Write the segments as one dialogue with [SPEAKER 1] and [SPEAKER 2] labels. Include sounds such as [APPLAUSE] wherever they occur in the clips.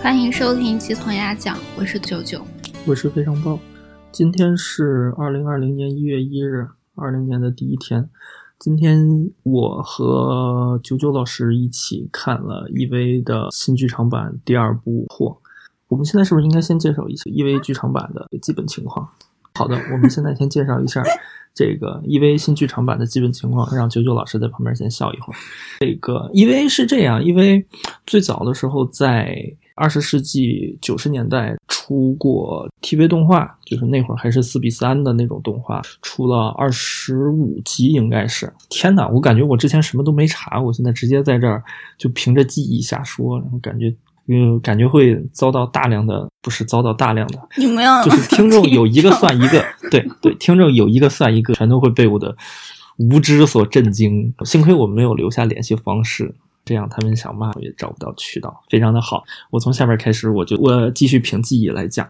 [SPEAKER 1] 欢迎收听鸡同鸭讲，我是九九，
[SPEAKER 2] 我是非常棒。今天是二零二零年一月一日，二零年的第一天。今天我和九九老师一起看了 EV 的新剧场版第二部《货》。我们现在是不是应该先介绍一下 EV 剧场版的基本情况？好的，我们现在先介绍一下这个 EV 新剧场版的基本情况，让九九老师在旁边先笑一会儿。这个 EV 是这样，EV 最早的时候在二十世纪九十年代出过 TV 动画，就是那会儿还是四比三的那种动画，出了二十五集，应该是。天哪，我感觉我之前什么都没查，我现在直接在这儿就凭着记忆瞎说，然后感觉。嗯，感觉会遭到大量的，不是遭到大量的，
[SPEAKER 1] 你们要
[SPEAKER 2] 就是听众有一个算一个，对对，听众有一个算一个，全都会被我的无知所震惊。幸亏我没有留下联系方式，这样他们想骂我也找不到渠道，非常的好。我从下边开始，我就我继续凭记忆来讲。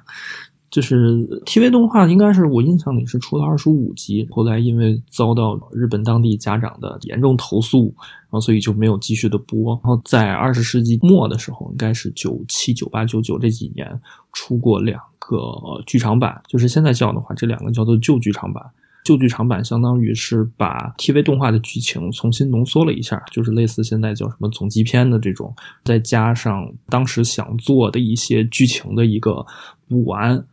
[SPEAKER 2] 就是 TV 动画，应该是我印象里是出了二十五集，后来因为遭到日本当地家长的严重投诉，然后所以就没有继续的播。然后在二十世纪末的时候，应该是九七、九八、九九这几年出过两个剧场版，就是现在叫的话，这两个叫做旧剧场版。旧剧场版相当于是把 TV 动画的剧情重新浓缩了一下，就是类似现在叫什么总集篇的这种，再加上当时想做的一些剧情的一个补完。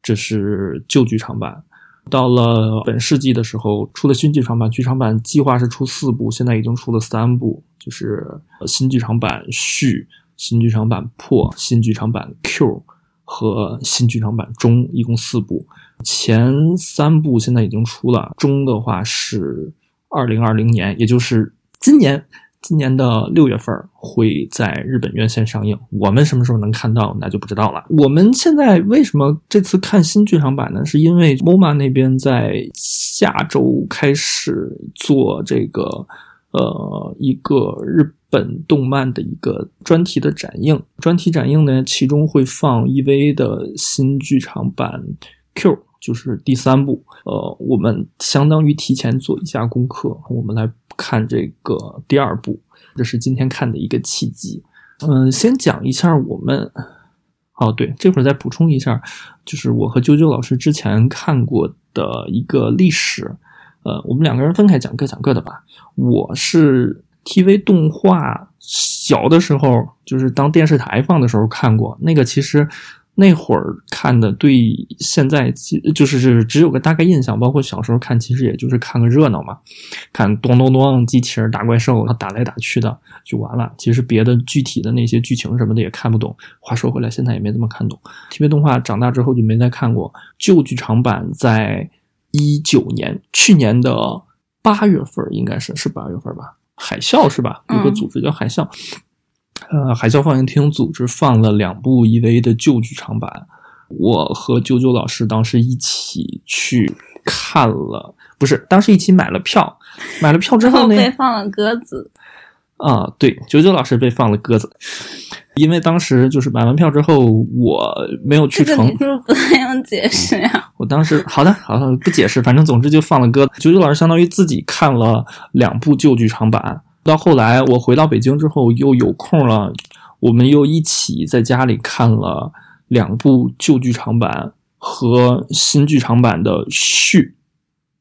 [SPEAKER 2] 这是旧剧场版，到了本世纪的时候出了新剧场版。剧场版计划是出四部，现在已经出了三部，就是新剧场版续、新剧场版破、新剧场版 Q 和新剧场版中，一共四部。前三部现在已经出了，中的话是二零二零年，也就是今年。今年的六月份会在日本院线上映，我们什么时候能看到那就不知道了。我们现在为什么这次看新剧场版呢？是因为 MOMA 那边在下周开始做这个呃一个日本动漫的一个专题的展映，专题展映呢，其中会放 EVA 的新剧场版 Q，就是第三部。呃，我们相当于提前做一下功课，我们来。看这个第二部，这是今天看的一个契机。嗯，先讲一下我们。哦，对，这会儿再补充一下，就是我和啾啾老师之前看过的一个历史。呃，我们两个人分开讲，各讲各的吧。我是 TV 动画小的时候，就是当电视台放的时候看过，那个其实。那会儿看的，对现在就是是只有个大概印象，包括小时候看，其实也就是看个热闹嘛，看咚咚咚机器人打怪兽，他打来打去的就完了。其实别的具体的那些剧情什么的也看不懂。话说回来，现在也没怎么看懂 TV 动画，长大之后就没再看过。旧剧场版在一九年，去年的八月份应该是是八月份吧？海啸是吧？有个组织叫海啸。呃，海啸放映厅组织放了两部 EVA 的旧剧场版，我和九九老师当时一起去看了，不是，当时一起买了票，买了票之后呢，
[SPEAKER 1] 被放了鸽子。
[SPEAKER 2] 啊，对，九九老师被放了鸽子，因为当时就是买完票之后我没有去成，
[SPEAKER 1] 是不是不太用解释呀？
[SPEAKER 2] 我当时好的，好的，不解释，反正总之就放了鸽子。九九老师相当于自己看了两部旧剧场版。到后来，我回到北京之后又有空了，我们又一起在家里看了两部旧剧场版和新剧场版的续，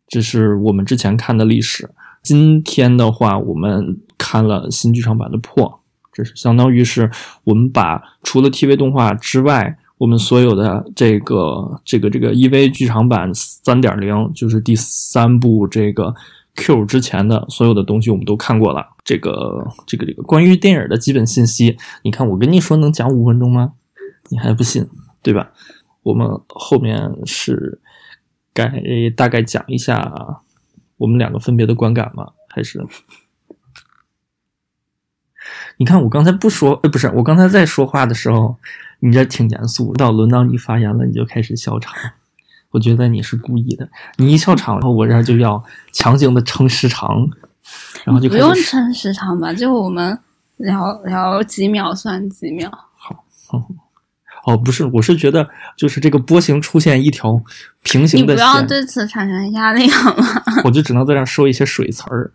[SPEAKER 2] 这是我们之前看的历史。今天的话，我们看了新剧场版的破，这是相当于是我们把除了 TV 动画之外，我们所有的这个这个这个 EV 剧场版三点零，就是第三部这个。Q 之前的所有的东西我们都看过了，这个这个这个关于电影的基本信息，你看我跟你说能讲五分钟吗？你还不信，对吧？我们后面是该大概讲一下我们两个分别的观感吗？还是？你看我刚才不说，呃，不是我刚才在说话的时候，你这挺严肃，到轮到你发言了，你就开始笑场。我觉得你是故意的，你一笑场，然后我这就要强行的撑时长，然后就
[SPEAKER 1] 不用撑时长吧，就我们聊聊几秒算几秒。
[SPEAKER 2] 好，哦，不是，我是觉得就是这个波形出现一条平行的
[SPEAKER 1] 线，你不要对此产生压力好吗？[LAUGHS]
[SPEAKER 2] 我就只能在这说一些水词儿。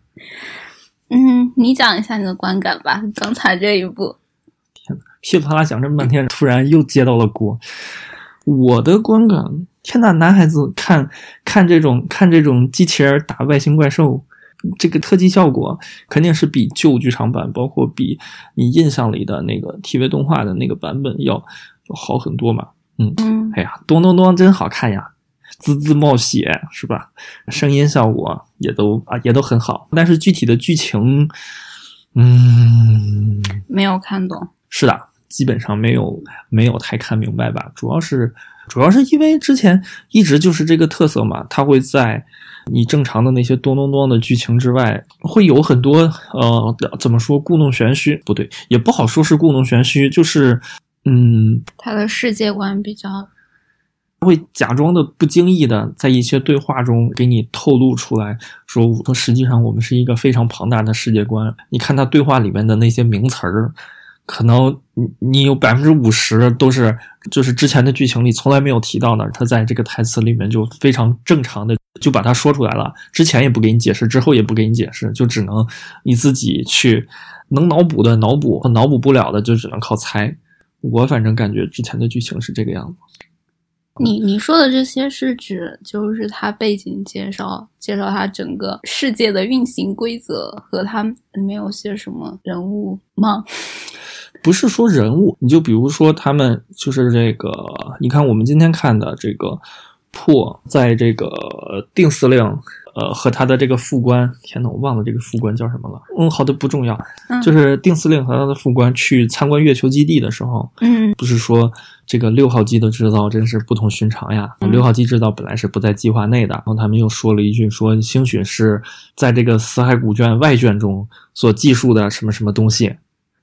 [SPEAKER 1] 嗯，你讲一下你的观感吧，刚才这一步。
[SPEAKER 2] 天呐，噼里啪啦讲这么半天，突然又接到了锅。我的观感，天呐，男孩子看看这种看这种机器人打外星怪兽，这个特技效果肯定是比旧剧场版，包括比你印象里的那个 TV 动画的那个版本要要好很多嘛。嗯，
[SPEAKER 1] 嗯，
[SPEAKER 2] 哎呀，咚咚咚，真好看呀，滋滋冒血是吧？声音效果也都啊也都很好，但是具体的剧情，嗯，
[SPEAKER 1] 没有看懂。
[SPEAKER 2] 是的，基本上没有没有太看明白吧。主要是主要是因为之前一直就是这个特色嘛，它会在你正常的那些咚咚咚的剧情之外，会有很多呃怎么说故弄玄虚？不对，也不好说是故弄玄虚，就是嗯，
[SPEAKER 1] 他的世界观比较
[SPEAKER 2] 会假装的不经意的在一些对话中给你透露出来，说说实际上我们是一个非常庞大的世界观。你看他对话里面的那些名词儿，可能你你有百分之五十都是就是之前的剧情里从来没有提到的，他在这个台词里面就非常正常的就把它说出来了，之前也不给你解释，之后也不给你解释，就只能你自己去能脑补的脑补，脑补不了的就只能靠猜。我反正感觉之前的剧情是这个样子。
[SPEAKER 1] 你你说的这些是指就是他背景介绍，介绍他整个世界的运行规则和他里面有些什么人物吗？
[SPEAKER 2] 不是说人物，你就比如说他们就是这个，你看我们今天看的这个破，在这个定司令，呃，和他的这个副官，天呐，我忘了这个副官叫什么了。嗯，好的，不重要，
[SPEAKER 1] 嗯
[SPEAKER 2] 就是定司令和他的副官去参观月球基地的时候，
[SPEAKER 1] 嗯
[SPEAKER 2] 不是说这个六号机的制造真是不同寻常呀。
[SPEAKER 1] 嗯
[SPEAKER 2] 六号机制造本来是不在计划内的，然后他们又说了一句说，兴许是在这个死海古卷外卷中所记述的什么什么东西。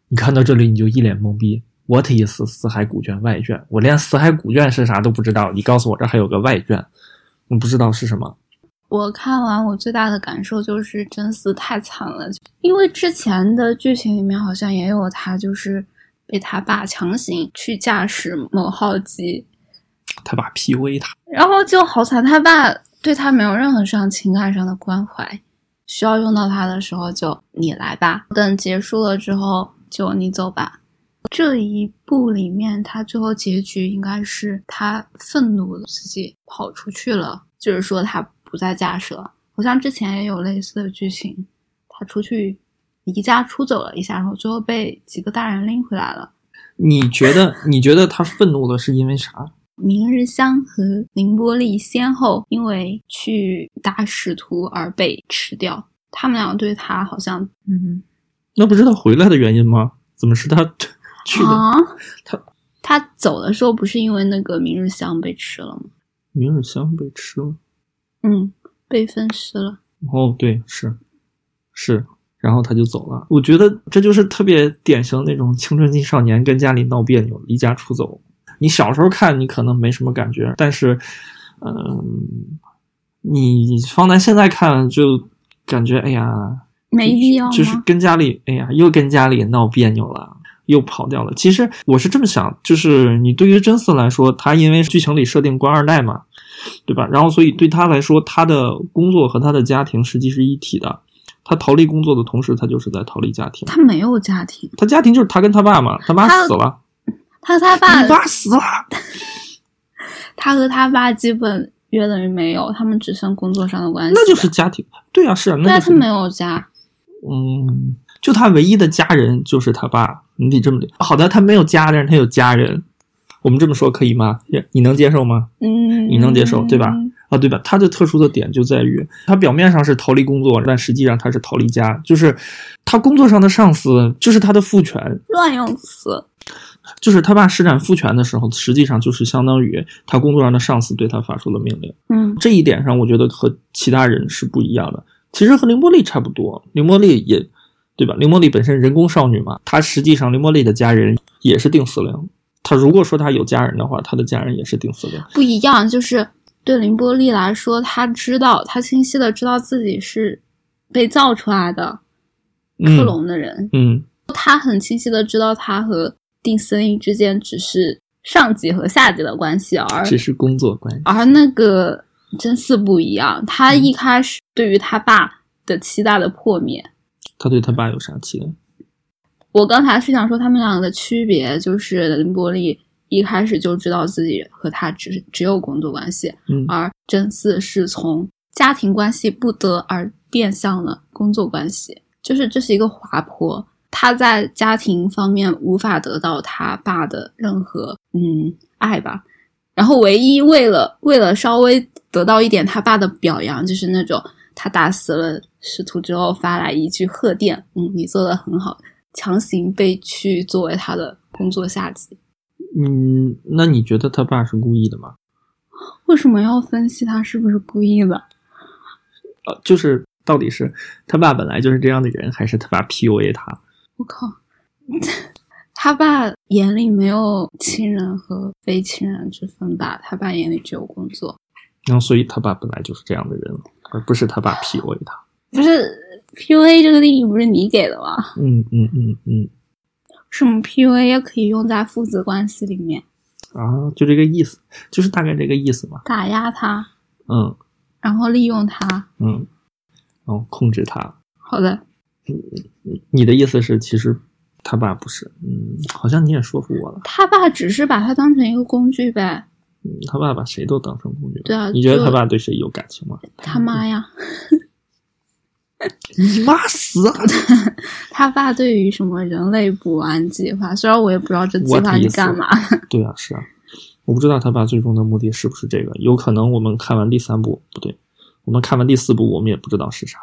[SPEAKER 2] 你看到这里你就一脸懵逼，What is 四海古卷外卷？我连死海古卷是啥都不知道，你告诉我这还有个外卷，我不知道是什么。
[SPEAKER 1] 我看完我最大的感受就是真丝太惨了，因为之前的剧情里面好像也有他就是被他爸强行去驾驶某号机，
[SPEAKER 2] 他爸 PUA 他，
[SPEAKER 1] 然后就好惨，他爸对他没有任何上情感上的关怀，需要用到他的时候就你来吧，等结束了之后就你走吧。这一部里面，他最后结局应该是他愤怒了，自己跑出去了，就是说他不再驾驶了。好像之前也有类似的剧情，他出去离家出走了一下，然后最后被几个大人拎回来了。
[SPEAKER 2] 你觉得你觉得他愤怒的是因为啥？
[SPEAKER 1] 明日香和凌波丽先后因为去打使徒而被吃掉，他们俩对他好像嗯
[SPEAKER 2] 那不是他回来的原因吗？怎么是他 [LAUGHS] 去的？
[SPEAKER 1] 啊，
[SPEAKER 2] 他
[SPEAKER 1] 他走的时候不是因为那个明日香被吃了吗？
[SPEAKER 2] 明日香被吃了。
[SPEAKER 1] 嗯，被分尸了。
[SPEAKER 2] 哦，对，是是，然后他就走了。我觉得这就是特别典型那种青春期少年跟家里闹别扭、离家出走。你小时候看，你可能没什么感觉，但是，嗯、你放在现在看，就感觉哎呀，
[SPEAKER 1] 没必要？
[SPEAKER 2] 就是跟家里，哎呀，又跟家里闹别扭了。又跑掉了。其实我是这么想，就是你对于真嗣来说，他因为剧情里设定官二代嘛，对吧？然后所以对他来说，他的工作和他的家庭实际是一体的。他逃离工作的同时，他就是在逃离家庭。
[SPEAKER 1] 他没有家庭，
[SPEAKER 2] 他家庭就是他跟他爸嘛，他妈死了，
[SPEAKER 1] 他和他爸
[SPEAKER 2] 他，爸死了。[LAUGHS]
[SPEAKER 1] 他和他爸基本约等于没有，他们只剩工作上的关系。
[SPEAKER 2] 那就是家庭，对啊，是啊，那就是
[SPEAKER 1] 他没有家。
[SPEAKER 2] 嗯，就他唯一的家人就是他爸，你得这么理。好的，他没有家，但是他有家人，我们这么说可以吗？你能接受吗？
[SPEAKER 1] 嗯，
[SPEAKER 2] 你能接受对吧啊，对吧？他的特殊的点就在于，他表面上是逃离工作，但实际上他是逃离家，就是他工作上的上司就是他的父权，
[SPEAKER 1] 乱用词。[LAUGHS]
[SPEAKER 2] 就是他爸施展父权的时候，实际上就是相当于他工作上的上司对他发出了命令。
[SPEAKER 1] 嗯
[SPEAKER 2] 这一点上，我觉得和其他人是不一样的。其实和凌波丽差不多，凌波丽也对吧？凌波丽本身人工少女嘛，她实际上凌波丽的家人也是定司令。她如果说她有家人的话，她的家人也是定司令。
[SPEAKER 1] 不一样，就是对凌波丽来说，她知道，她清晰的知道自己是被造出来的克隆的人，
[SPEAKER 2] 嗯，
[SPEAKER 1] 她很清晰的知道，她和定司令之间只是上级和下级的关系，而
[SPEAKER 2] 只是工作关系。
[SPEAKER 1] 而那个真嗣不一样，他一开始对于他爸的期待的破灭，
[SPEAKER 2] 他对他爸有啥期待？
[SPEAKER 1] 我刚才是想说他们两个的区别，就是林伯利一开始就知道自己和他只只有工作关系，
[SPEAKER 2] 嗯
[SPEAKER 1] 而真四是从家庭关系不得而变向了工作关系，就是这是一个滑坡。他在家庭方面无法得到他爸的任何嗯爱吧，然后唯一为了为了稍微得到一点他爸的表扬，就是那种他打死了师徒之后发来一句贺电，嗯，你做的很好，强行被去作为他的工作下级。
[SPEAKER 2] 嗯，那你觉得他爸是故意的吗？
[SPEAKER 1] 为什么要分析他是不是故意的？
[SPEAKER 2] 呃，就是到底是他爸本来就是这样的人，还是他爸 PUA 他？
[SPEAKER 1] 我靠，他爸眼里没有亲人和非亲人之分吧？他爸眼里只有工作。
[SPEAKER 2] 然后所以他爸本来就是这样的人，而不是他爸 PUA 他。
[SPEAKER 1] 不是 PUA 这个定义不是你给的吗？
[SPEAKER 2] 嗯嗯嗯嗯
[SPEAKER 1] 什么 PUA 也可以用在父子关系里面，
[SPEAKER 2] 啊，就这个意思，就是大概这个意思嘛。
[SPEAKER 1] 打压他，
[SPEAKER 2] 嗯
[SPEAKER 1] 然后利用他。
[SPEAKER 2] 嗯，然后控制他。
[SPEAKER 1] 好的，
[SPEAKER 2] 你的意思是，其实他爸不是？嗯，好像你也说服我了。
[SPEAKER 1] 他爸只是把他当成一个工具呗。
[SPEAKER 2] 嗯，他爸把谁都当成工具。
[SPEAKER 1] 对啊
[SPEAKER 2] 你觉得他爸对谁有感情吗？
[SPEAKER 1] 他妈呀，[LAUGHS]
[SPEAKER 2] 你妈死啊！
[SPEAKER 1] 他爸对于什么人类补完计划，虽然我也不知道这计划是干嘛。[LAUGHS]
[SPEAKER 2] 对啊，是啊，我不知道他爸最终的目的是不是这个，有可能我们看完第三部不对，我们看完第四部，我们也不知道是啥。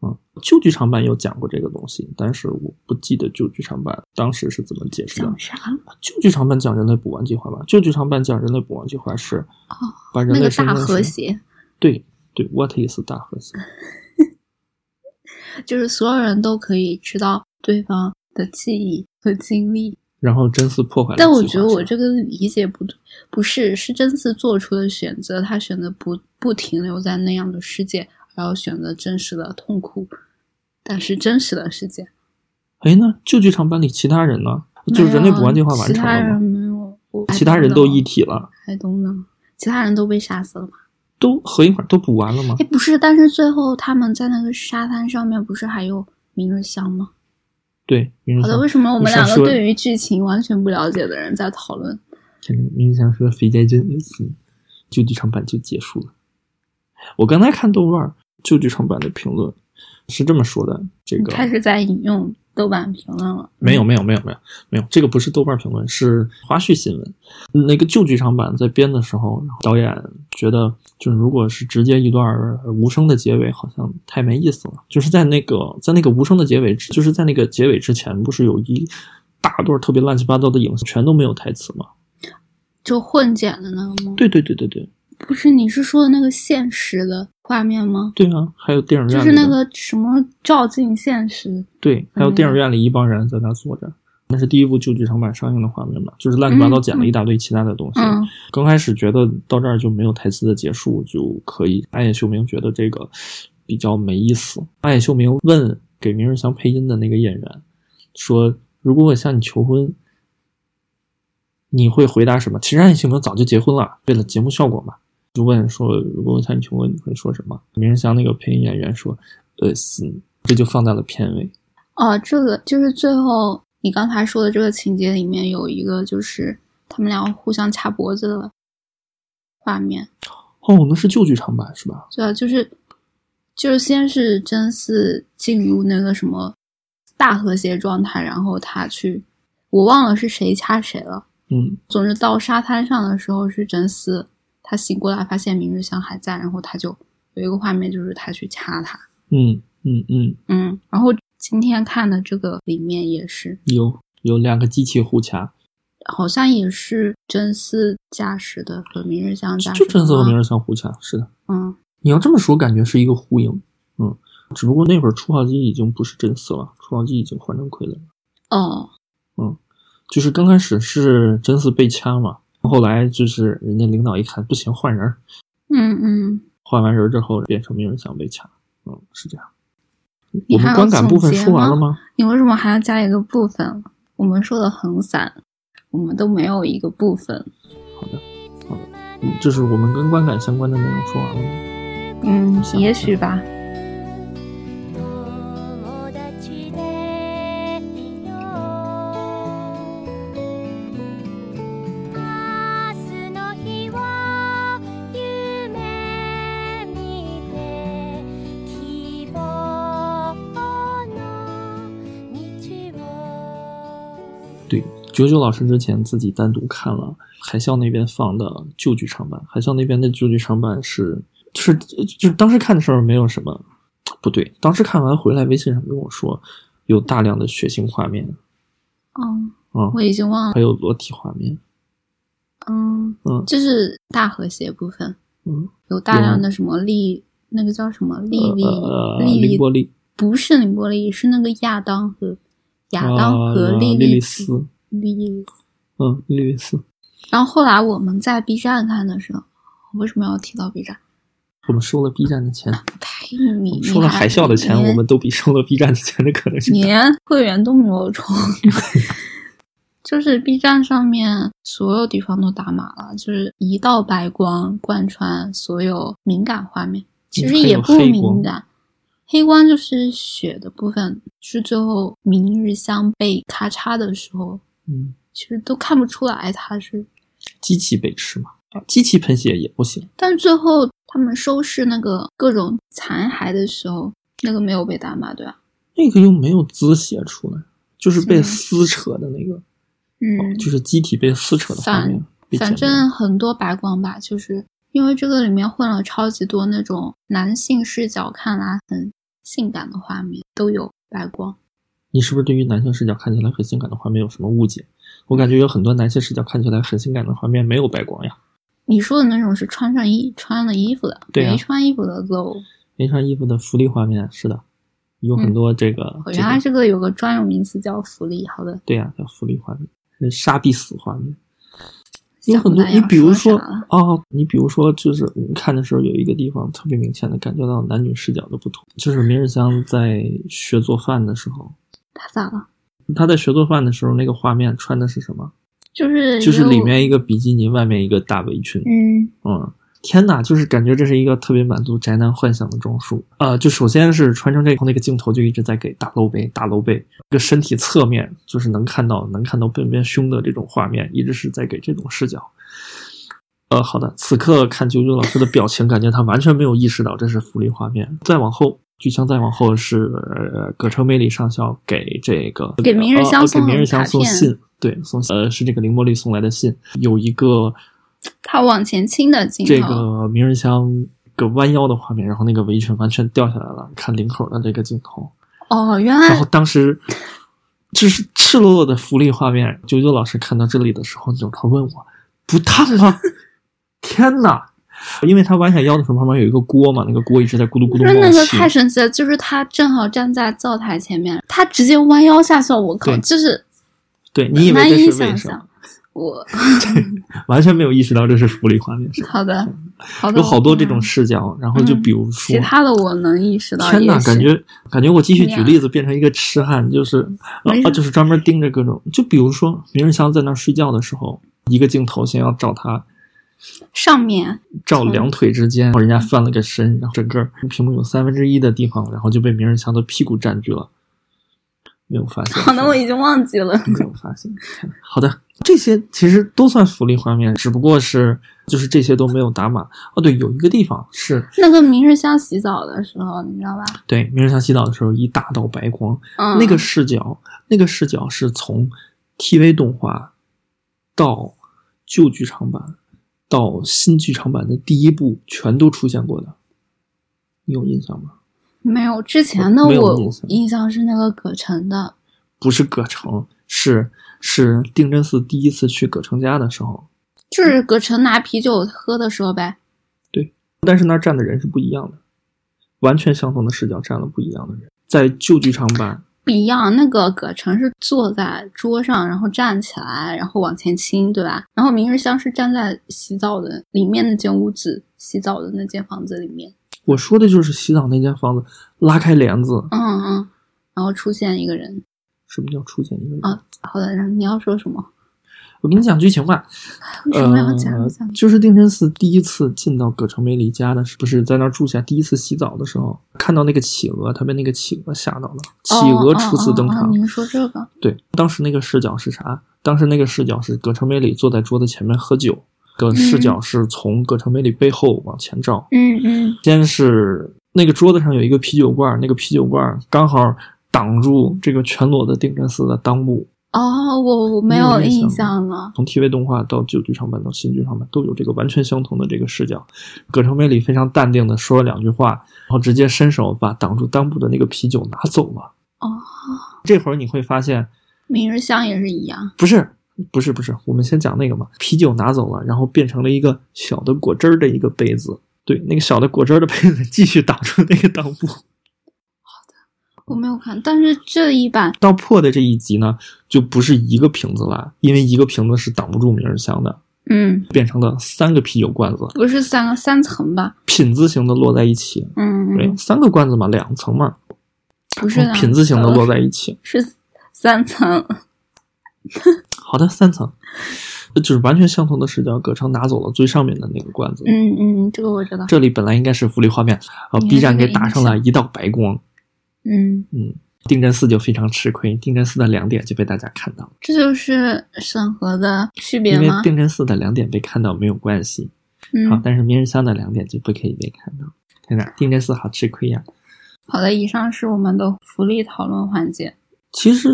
[SPEAKER 2] 嗯，旧剧场版有讲过这个东西，但是我不记得旧剧场版当时是怎么解释的。
[SPEAKER 1] 讲啥？
[SPEAKER 2] 旧剧场版讲人类补完计划吧，旧剧场版讲人类补完计划是
[SPEAKER 1] 哦，
[SPEAKER 2] 把人
[SPEAKER 1] 那个大和谐，
[SPEAKER 2] 对对，What is 大和谐？[LAUGHS]
[SPEAKER 1] 就是所有人都可以知道对方的记忆和经历。
[SPEAKER 2] 然后真嗣破坏
[SPEAKER 1] 但我。觉得我这个理解不对，不是是真嗣做出的选择，他选择不不停留在那样的世界，然后选择真实的痛苦，但是真实的世界。
[SPEAKER 2] 哎，那旧剧场版里其他人呢？就是人类补完计划完
[SPEAKER 1] 其他人
[SPEAKER 2] 成了吗？
[SPEAKER 1] 没有，
[SPEAKER 2] 其他人都一体了，
[SPEAKER 1] 还懂呢，其他人都被杀死了吗？
[SPEAKER 2] 都合一块都补完了吗？
[SPEAKER 1] 哎，不是，但是最后他们在那个沙滩上面，不是还有明日香吗？
[SPEAKER 2] 对，明日
[SPEAKER 1] 好的，为什么我们两个对于剧情完全不了解的人在讨论？
[SPEAKER 2] 这个明日香是个肥宅真的是旧剧场版就结束了。我刚才看豆瓣儿旧剧场版的评论是这么说的：这个
[SPEAKER 1] 开始在引用豆瓣评论了。
[SPEAKER 2] 没有没有没有没有没有，这个不是豆瓣评论，是花絮新闻。那个旧剧场版在编的时候，导演觉得就是如果是直接一段无声的结尾，好像太没意思了。就是在那个在那个无声的结尾，就是在那个结尾之前，不是有一大段特别乱七八糟的影视，全都没有台词吗？
[SPEAKER 1] 就混剪的那个吗？，
[SPEAKER 2] 对对对对对
[SPEAKER 1] 不是，你是说的那个现实的画面吗？
[SPEAKER 2] 对啊！还有电影院
[SPEAKER 1] 就是那个什么照进现实，
[SPEAKER 2] 对，还有电影院里一帮人在那坐着。那是第一部旧剧场版上映的画面嘛，就是乱七八糟剪了一大堆其他的东西。
[SPEAKER 1] 嗯
[SPEAKER 2] 刚开始觉得到这儿就没有台词的结束就可以。暗夜秀明觉得这个比较没意思。暗夜秀明问给明日香配音的那个演员说：“如果我向你求婚，你会回答什么？”其实暗夜秀明早就结婚了，为了节目效果嘛，就问说：“如果我向你求婚，你会说什么？”明日香那个配音演员说：“恶心。”这就放在了片尾。
[SPEAKER 1] 哦，这个就是最后你刚才说的这个情节里面有一个，就是他们俩互相掐脖子的画面。
[SPEAKER 2] 哦，那是旧剧场版是吧？
[SPEAKER 1] 对啊，就是就是先是真嗣进入那个什么大和谐状态，然后他去，我忘了是谁掐谁了。
[SPEAKER 2] 嗯
[SPEAKER 1] 总之到沙滩上的时候是真嗣，他醒过来发现明日香还在，然后他就有一个画面就是他去掐他。
[SPEAKER 2] 嗯嗯嗯，
[SPEAKER 1] 嗯，然后今天看的这个里面也是，
[SPEAKER 2] 有有两个机器互掐，
[SPEAKER 1] 好像也是真丝驾驶的和明日香驾驶的
[SPEAKER 2] 就真丝和明日香互掐，是的。
[SPEAKER 1] 嗯，
[SPEAKER 2] 你要这么说，感觉是一个呼应。嗯，只不过那会儿初号机已经不是真丝了，初号机已经换成傀儡了。
[SPEAKER 1] 哦，嗯
[SPEAKER 2] 就是刚开始是真丝被掐嘛，后来就是人家领导一看不行，换人，
[SPEAKER 1] 嗯嗯，
[SPEAKER 2] 换完人之后变成没有人想被抢。嗯，是这样。我们观感部分说完了
[SPEAKER 1] 吗
[SPEAKER 2] 吗？
[SPEAKER 1] 你为什么还要加一个部分？我们说的很散，我们都没有一个部分。
[SPEAKER 2] 嗯，就是我们跟观感相关的内容说完了吗？
[SPEAKER 1] 嗯，也许吧。
[SPEAKER 2] 九九老师之前自己单独看了海啸那边放的旧剧场版，海啸那边的旧剧场版是，就是就是当时看的时候没有什么 [TSK] 不对，当时看完回来微信上跟我说有大量的血腥画面，
[SPEAKER 1] 哦，
[SPEAKER 2] 嗯，
[SPEAKER 1] 我已经忘了。
[SPEAKER 2] 还。有裸体画面，
[SPEAKER 1] 嗯，
[SPEAKER 2] 嗯。
[SPEAKER 1] 就是大和谐部分。
[SPEAKER 2] 嗯，
[SPEAKER 1] 有大量的什么利，那个叫什么利利
[SPEAKER 2] 呃，
[SPEAKER 1] 利
[SPEAKER 2] 凌波丽，
[SPEAKER 1] 不是林波丽，是那个亚当和亚当
[SPEAKER 2] 呃
[SPEAKER 1] 和莉
[SPEAKER 2] 莉莉
[SPEAKER 1] 丝
[SPEAKER 2] 丝，
[SPEAKER 1] 莉莉丝。
[SPEAKER 2] 嗯，莉莉丝。
[SPEAKER 1] 然后后来我们在 B 站看的时候，为什么要提到 B 站？
[SPEAKER 2] 我们收了 B 站的钱，
[SPEAKER 1] 呸！你你
[SPEAKER 2] 收了海啸的钱，我们都比收了 B 站的钱的可能性
[SPEAKER 1] 你
[SPEAKER 2] 大。
[SPEAKER 1] 连会员都没有充，[LAUGHS] 就是 B 站上面所有地方都打码了，就是一道白光贯穿所有敏感画面，其实也不敏感。黑光就是血的部分，是最后明日香被咔嚓的时候，
[SPEAKER 2] 嗯，
[SPEAKER 1] 其实都看不出来它是，
[SPEAKER 2] 机器被吃嘛，啊机器喷血也不行。
[SPEAKER 1] 但最后他们收拾那个各种残骸的时候，那个没有被打码，对吧？
[SPEAKER 2] 那个又没有滋血出来，就是被撕扯的那个，
[SPEAKER 1] 嗯，
[SPEAKER 2] 就是机体被撕扯的画面被剪
[SPEAKER 1] 反。正很多白光吧，就是因为这个里面混了超级多那种男性视角看来很性感的画面，都有白光。
[SPEAKER 2] 你是不是对于男性视角看起来很性感的画面有什么误解？我感觉有很多男性视角看起来很性感的画面没有白光呀。
[SPEAKER 1] 你说的那种是穿上衣穿了衣服的，
[SPEAKER 2] 对啊
[SPEAKER 1] 没穿衣服的都。
[SPEAKER 2] 没穿衣服的福利画面是的，有很多这个。
[SPEAKER 1] 哦
[SPEAKER 2] 这个
[SPEAKER 1] 原来这个有个专有名词叫福利。好的，
[SPEAKER 2] 对呀、叫福利画面，是杀必死画面。有很多，你比如说
[SPEAKER 1] 啊
[SPEAKER 2] 哦，你比如说，就是你看的时候有一个地方特别明显的感觉到男女视角的不同，就是明日香在学做饭的时候，
[SPEAKER 1] 他咋了？
[SPEAKER 2] 他在学做饭的时候，那个画面穿的是什么？
[SPEAKER 1] 就是
[SPEAKER 2] 就是里面一个比基尼，外面一个大围裙。
[SPEAKER 1] 嗯
[SPEAKER 2] 嗯，天呐，就是感觉这是一个特别满足宅男幻想的装束。呃，就首先是穿成这个，那个镜头就一直在给大露背，大露背，这个身体侧面就是能看到能看到背面胸的这种画面，一直是在给这种视角。呃，好的，此刻看九九老师的表情，感觉他完全没有意识到这是福利画面。再往后，剧情再往后是呃，葛城美里上校给这个
[SPEAKER 1] 给明日香
[SPEAKER 2] 呃
[SPEAKER 1] 送的
[SPEAKER 2] 给明日香送信，对，送呃是这个凌波丽送来的信，有一个
[SPEAKER 1] 他往前倾的镜头，
[SPEAKER 2] 这个明日香个弯腰的画面，然后那个围裙完全掉下来了，看领口的这个镜头，
[SPEAKER 1] 哦，原来
[SPEAKER 2] 然后当时就是赤裸裸的福利画面。九九老师看到这里的时候，扭头问我：“不烫吗？” [LAUGHS] 天哪！因为他弯下腰的时候，旁边有一个锅嘛，那个锅一直在咕噜咕噜
[SPEAKER 1] 那个。太神奇了，就是他正好站在灶台前面，他直接弯腰下去了，我靠，就是
[SPEAKER 2] 对你以为
[SPEAKER 1] 难以
[SPEAKER 2] 这是为什么
[SPEAKER 1] 想象？。我
[SPEAKER 2] 完全没有意识到这是福利画面，
[SPEAKER 1] 好的，好的，
[SPEAKER 2] 有好多这种
[SPEAKER 1] 嗯
[SPEAKER 2] 视角，然后就
[SPEAKER 1] 嗯
[SPEAKER 2] 比如说，
[SPEAKER 1] 其他的我能意识到。
[SPEAKER 2] 天呐，感觉感觉我继续举例子变成一个痴汉，就是啊，就是专门盯着各种，就比如说明日香在那儿睡觉的时候，一个镜头先要找他
[SPEAKER 1] 上面
[SPEAKER 2] 照两腿之间，然后人家翻了个身，然后整个屏幕有三分之一的地方，然后就被明日香的屁股占据了，没有发现。
[SPEAKER 1] 可能我已经忘记了。
[SPEAKER 2] 没有发现。好的，这些其实都算福利画面，只不过是就是这些都没有打码。哦，对，有一个地方是
[SPEAKER 1] 那个明日香洗澡的时候，你知道吧？
[SPEAKER 2] 对明日香洗澡的时候一大道白光，
[SPEAKER 1] 嗯，
[SPEAKER 2] 那个视角，那个视角是从 TV 动画到旧剧场版到新剧场版的第一部全都出现过的，你有印象吗？
[SPEAKER 1] 没有之前的我
[SPEAKER 2] 印象
[SPEAKER 1] 印象是那个葛城的，
[SPEAKER 2] 不是葛城，是是定真寺第一次去葛城家的时候，
[SPEAKER 1] 就是葛城拿啤酒喝的时候呗。
[SPEAKER 2] 对但是那儿站的人是不一样的，完全相同的视角站了不一样的人。在旧剧场版，
[SPEAKER 1] 不一样，那个葛城是坐在桌上，然后站起来，然后往前倾，对吧？然后明日香是站在洗澡的里面那间屋子，洗澡的那间房子里面。
[SPEAKER 2] 我说的就是洗澡那间房子，拉开帘子，
[SPEAKER 1] 嗯嗯，然后出现一个人
[SPEAKER 2] 什么叫出现一个人？
[SPEAKER 1] 啊。好的，然后你要说什么？
[SPEAKER 2] 我跟你讲剧情吧。
[SPEAKER 1] 为什么要讲
[SPEAKER 2] 呃？就是定真寺第一次进到葛城美里家的时候，不是在那儿住下，第一次洗澡的时候，看到那个企鹅，他被那个企鹅吓到了。企鹅初次登场，
[SPEAKER 1] 哦哦哦哦您说这个？
[SPEAKER 2] 对，当时那个视角是啥？当时那个视角是葛城美里坐在桌子前面喝酒，的视角是从葛城美里背后往前照。
[SPEAKER 1] 嗯嗯
[SPEAKER 2] 先是那个桌子上有一个啤酒罐，那个啤酒罐刚好挡住这个全裸的定真寺的裆部，
[SPEAKER 1] 哦，我我没
[SPEAKER 2] 没有印象
[SPEAKER 1] 象了。
[SPEAKER 2] 从 TV 动画到旧剧场版到新剧场版都有这个完全相同的这个视角。葛城美里非常淡定的说了两句话，然后直接伸手把挡住裆部的那个啤酒拿走了。
[SPEAKER 1] 哦，
[SPEAKER 2] 这会儿你会发现，
[SPEAKER 1] 明日香也是一样。
[SPEAKER 2] 不是不是不是，我们先讲那个嘛，啤酒拿走了，然后变成了一个小的果汁儿的一个杯子。对，那个小的果汁儿的杯子继续挡住那个裆部。
[SPEAKER 1] 我没有看，但是这一版
[SPEAKER 2] 到破的这一集呢，就不是一个瓶子了，因为一个瓶子是挡不住明日香的，
[SPEAKER 1] 嗯，
[SPEAKER 2] 变成了三个啤酒罐子，
[SPEAKER 1] 不是三个三层吧？
[SPEAKER 2] 品字形的摞在一起。
[SPEAKER 1] 嗯对，
[SPEAKER 2] 三个罐子嘛，两层嘛，
[SPEAKER 1] 不是
[SPEAKER 2] 品字形的摞在 [LAUGHS] 一起。
[SPEAKER 1] 是三层。[LAUGHS]
[SPEAKER 2] 好的，三层，就是完全相同的视角。葛城拿走了最上面的那个罐子，
[SPEAKER 1] 嗯嗯，这个我知道。
[SPEAKER 2] 这里本来应该是福利画面，呃
[SPEAKER 1] 应该
[SPEAKER 2] ，B 站给打上了一道白光。
[SPEAKER 1] 嗯，
[SPEAKER 2] 嗯，定真寺就非常吃亏，定真寺的两点就被大家看到了，
[SPEAKER 1] 这就是审核的区别吗
[SPEAKER 2] 因为？定真寺的两点被看到没有关系，好，
[SPEAKER 1] 嗯，
[SPEAKER 2] 但是明日香的两点就不可以被看到。天哪，定真寺好吃亏呀！
[SPEAKER 1] 好的，以上是我们的福利讨论环节。
[SPEAKER 2] 其实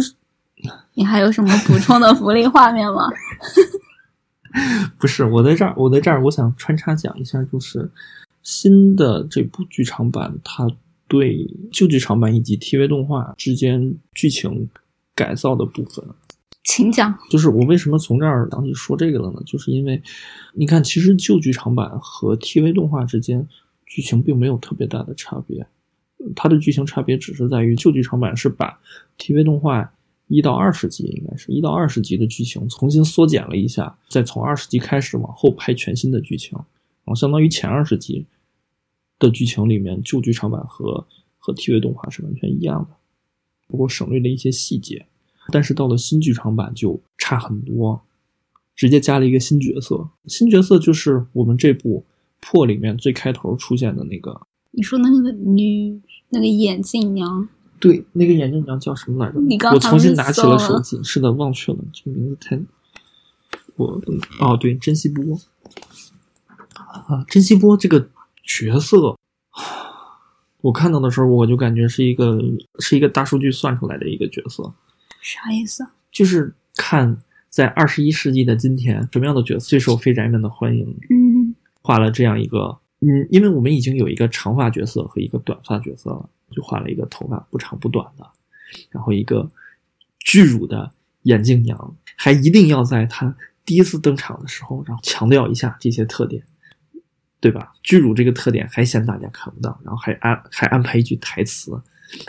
[SPEAKER 1] 你还有什么补充的福利画面吗？[LAUGHS]
[SPEAKER 2] 不是，我在这儿，我在这儿，我想穿插讲一下，就是新的这部剧场版，它对旧剧场版以及 TV 动画之间剧情改造的部分。
[SPEAKER 1] 请讲。
[SPEAKER 2] 就是我为什么从这儿想起说这个了呢？就是因为你看，其实旧剧场版和 TV 动画之间剧情并没有特别大的差别，它的剧情差别只是在于旧剧场版是把 TV 动画一到二十集，应该是一到二十集的剧情重新缩减了一下，再从二十集开始往后拍全新的剧情，然后相当于前二十集的剧情里面，旧剧场版和和 TV 动画是完全一样的，不过省略了一些细节。但是到了新剧场版就差很多，直接加了一个新角色。新角色就是我们这部破里面最开头出现的那个，
[SPEAKER 1] 你说那个女那个眼镜娘，
[SPEAKER 2] 对，那个眼镜娘叫什么来着？
[SPEAKER 1] 你刚
[SPEAKER 2] 我重新拿起
[SPEAKER 1] 了
[SPEAKER 2] 了手机，是的，忘却了这个名字太……我哦，对，珍惜波啊，珍惜波这个角色，我看到的时候我就感觉是一个是一个大数据算出来的一个角色。
[SPEAKER 1] 啥意思？
[SPEAKER 2] 就是看在二十一世纪的今天，什么样的角色最受非宅们的欢迎，
[SPEAKER 1] 嗯
[SPEAKER 2] 画了这样一个，嗯，因为我们已经有一个长发角色和一个短发角色了，就画了一个头发不长不短的，然后一个巨乳的眼镜娘，还一定要在她第一次登场的时候，然后强调一下这些特点，对吧？巨乳这个特点还嫌大家看不到，然后还安还安排一句台词，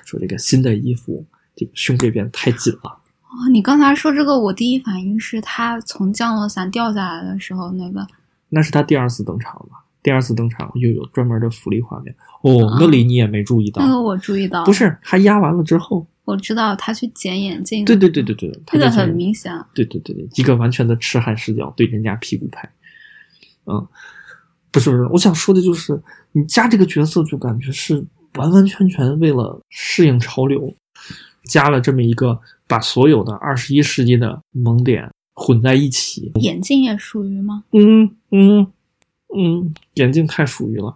[SPEAKER 2] 说这个新的衣服这个胸这边太紧了。
[SPEAKER 1] 哦，你刚才说这个，我第一反应是他从降落伞掉下来的时候那个，
[SPEAKER 2] 那是他第二次登场了。第二次登场又有专门的福利画面哦，
[SPEAKER 1] 啊
[SPEAKER 2] 那里你也没注意到？
[SPEAKER 1] 那个我注意到，
[SPEAKER 2] 不，是，他压完了之后，
[SPEAKER 1] 我知道他去捡眼镜，
[SPEAKER 2] 对对对对对，他
[SPEAKER 1] 这个很明显。
[SPEAKER 2] 对对对对，一个完全的痴汉视角对人家屁股拍，嗯，不是不是，我想说的就是你加这个角色就感觉是完完全全为了适应潮流，加了这么一个把所有的二十一世纪的萌点混在一起，
[SPEAKER 1] 眼镜也属于吗？
[SPEAKER 2] 嗯嗯嗯，眼镜太属于了，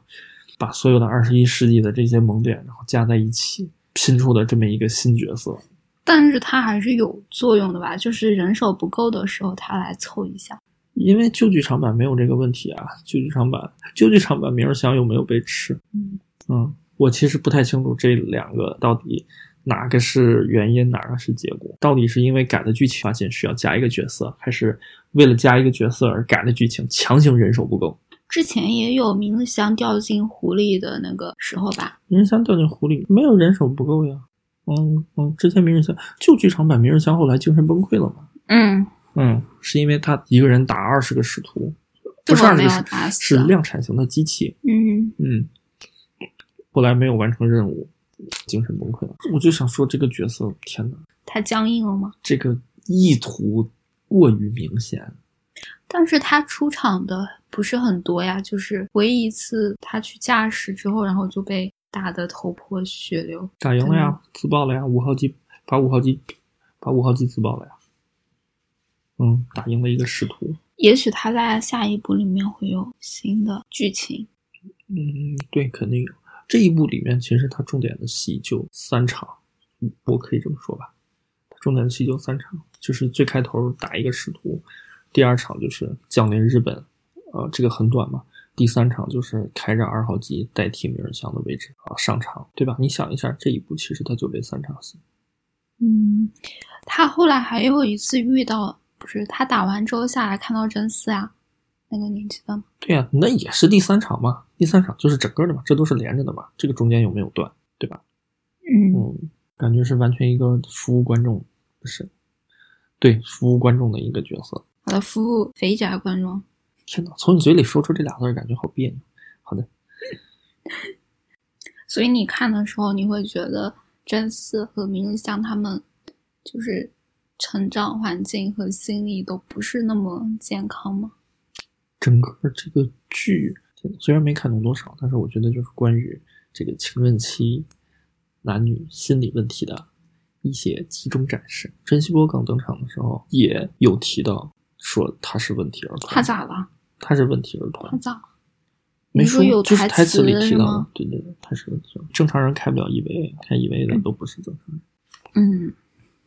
[SPEAKER 2] 把所有的二十一世纪的这些萌点，然后加在一起拼出的这么一个新角色。
[SPEAKER 1] 但是它还是有作用的吧？就是人手不够的时候，他来凑一下。
[SPEAKER 2] 因为旧剧场版没有这个问题啊，旧剧场版旧剧场版明儿想有没有被吃？
[SPEAKER 1] 嗯
[SPEAKER 2] 嗯，我其实不太清楚这两个到底哪个是原因，哪个是结果。到底是因为改的剧情发现需要加一个角色，还是为了加一个角色而改的剧情，强行人手不够？
[SPEAKER 1] 之前也有明日香掉进湖里的那个时候吧？
[SPEAKER 2] 明日香掉进湖里，没有人手不够呀。嗯嗯，之前明日香旧剧场版明日香后来精神崩溃了嘛？
[SPEAKER 1] 嗯，
[SPEAKER 2] 嗯，是因为他一个人打二十个使徒，不是二十个使
[SPEAKER 1] 打死
[SPEAKER 2] 是量产型的机器。
[SPEAKER 1] 嗯，
[SPEAKER 2] 嗯，后来没有完成任务，精神崩溃了。我就想说，这个角色，天哪，
[SPEAKER 1] 太僵硬了吗？
[SPEAKER 2] 这个意图过于明显。
[SPEAKER 1] 但是他出场的不是很多呀，就是唯一一次他去驾驶之后，然后就被打得头破血流。
[SPEAKER 2] 打赢了呀，自爆了呀，五号机把五号机把五号机自爆了呀。嗯，打赢了一个使徒。
[SPEAKER 1] 也许他在下一部里面会有新的剧情。
[SPEAKER 2] 嗯，对，肯定有。这一部里面，其实他重点的戏就三场，嗯我可以这么说吧，他重点的戏就三场。就是最开头打一个使徒，第二场就是降临日本，呃，这个很短嘛。第三场就是开着二号机代替明日香的位置啊上场，对吧？你想一下，这一部其实他就这三场戏。
[SPEAKER 1] 嗯，他后来还有一次遇到，不是他打完之后下来看到真嗣啊，那个你记得吗？
[SPEAKER 2] 对呀、那也是第三场嘛，第三场就是整个的嘛，这都是连着的嘛，这个中间有没有断，对吧？
[SPEAKER 1] 嗯
[SPEAKER 2] 嗯，感觉是完全一个服务观众，不是，对，服务观众的一个角色。
[SPEAKER 1] 好的，服务肥宅观众。
[SPEAKER 2] 天呐，从你嘴里说出这俩字儿，感觉好别扭。好的，
[SPEAKER 1] 所以你看的时候，你会觉得真嗣和明日香他们就是成长环境和心理都不是那么健康吗？
[SPEAKER 2] 整个这个剧虽然没看懂多少，但是我觉得就是关于这个青春期男女心理问题的一些集中展示。甄希波刚登场的时候也有提到，说他是问题儿童，
[SPEAKER 1] 他咋了？
[SPEAKER 2] 他是问题儿童
[SPEAKER 1] 他，咋了？
[SPEAKER 2] 没说
[SPEAKER 1] 有
[SPEAKER 2] 就是台词里提到的，对对对，他是问题儿童正常人开不了 EVA，开 EVA 的都不是正常人。
[SPEAKER 1] 嗯，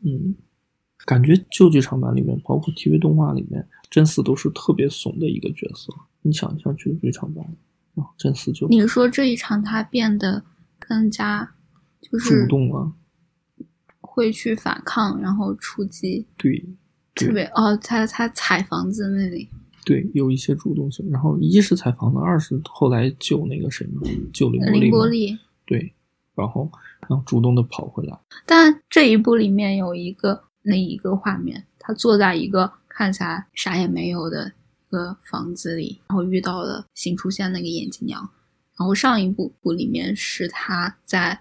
[SPEAKER 2] 嗯，感觉旧剧场版里面，包括 TV 动画里面，真嗣都是特别怂的一个角色。你想一下旧剧场版，啊，真嗣就
[SPEAKER 1] 你说这一场他变得更加就是
[SPEAKER 2] 主动了，
[SPEAKER 1] 会去反抗，然后出击，
[SPEAKER 2] 对，对
[SPEAKER 1] 特别哦，他他踩房子那里，
[SPEAKER 2] 对，有一些主动性。然后一是踩房子，二是后来救那个谁嘛，救凌波
[SPEAKER 1] 凌
[SPEAKER 2] 丽嘛，
[SPEAKER 1] 波丽。
[SPEAKER 2] 对，然后然后主动的跑回来，
[SPEAKER 1] 但这一部里面有一个那一个画面，他坐在一个看起来啥也没有的一个房子里，然后遇到了新出现那个眼镜娘。然后上一部部里面是他在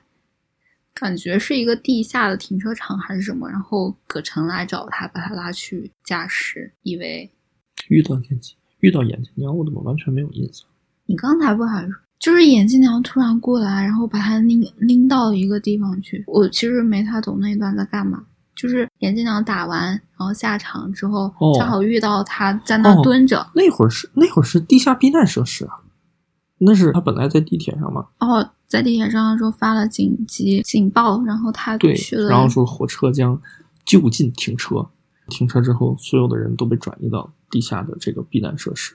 [SPEAKER 1] 感觉是一个地下的停车场还是什么，然后葛城来找他，把他拉去驾驶，以为
[SPEAKER 2] 遇到眼镜遇到眼镜娘，我怎么完全没有印象？
[SPEAKER 1] 你刚才不还说，就是眼镜娘突然过来，然后把他拎拎到一个地方去。我其实没太懂那一段在干嘛。就是眼镜娘打完，然后下场之后，
[SPEAKER 2] 哦
[SPEAKER 1] 正好遇到他在那
[SPEAKER 2] 哦
[SPEAKER 1] 蹲着。
[SPEAKER 2] 那会儿是那会儿是地下避难设施啊，那是他本来在地铁上嘛，
[SPEAKER 1] 哦在地铁上的时候发了紧急警报，然后他
[SPEAKER 2] 对
[SPEAKER 1] 去，了，
[SPEAKER 2] 然后说火车将就近停车，停车之后，所有的人都被转移到地下的这个避难设施。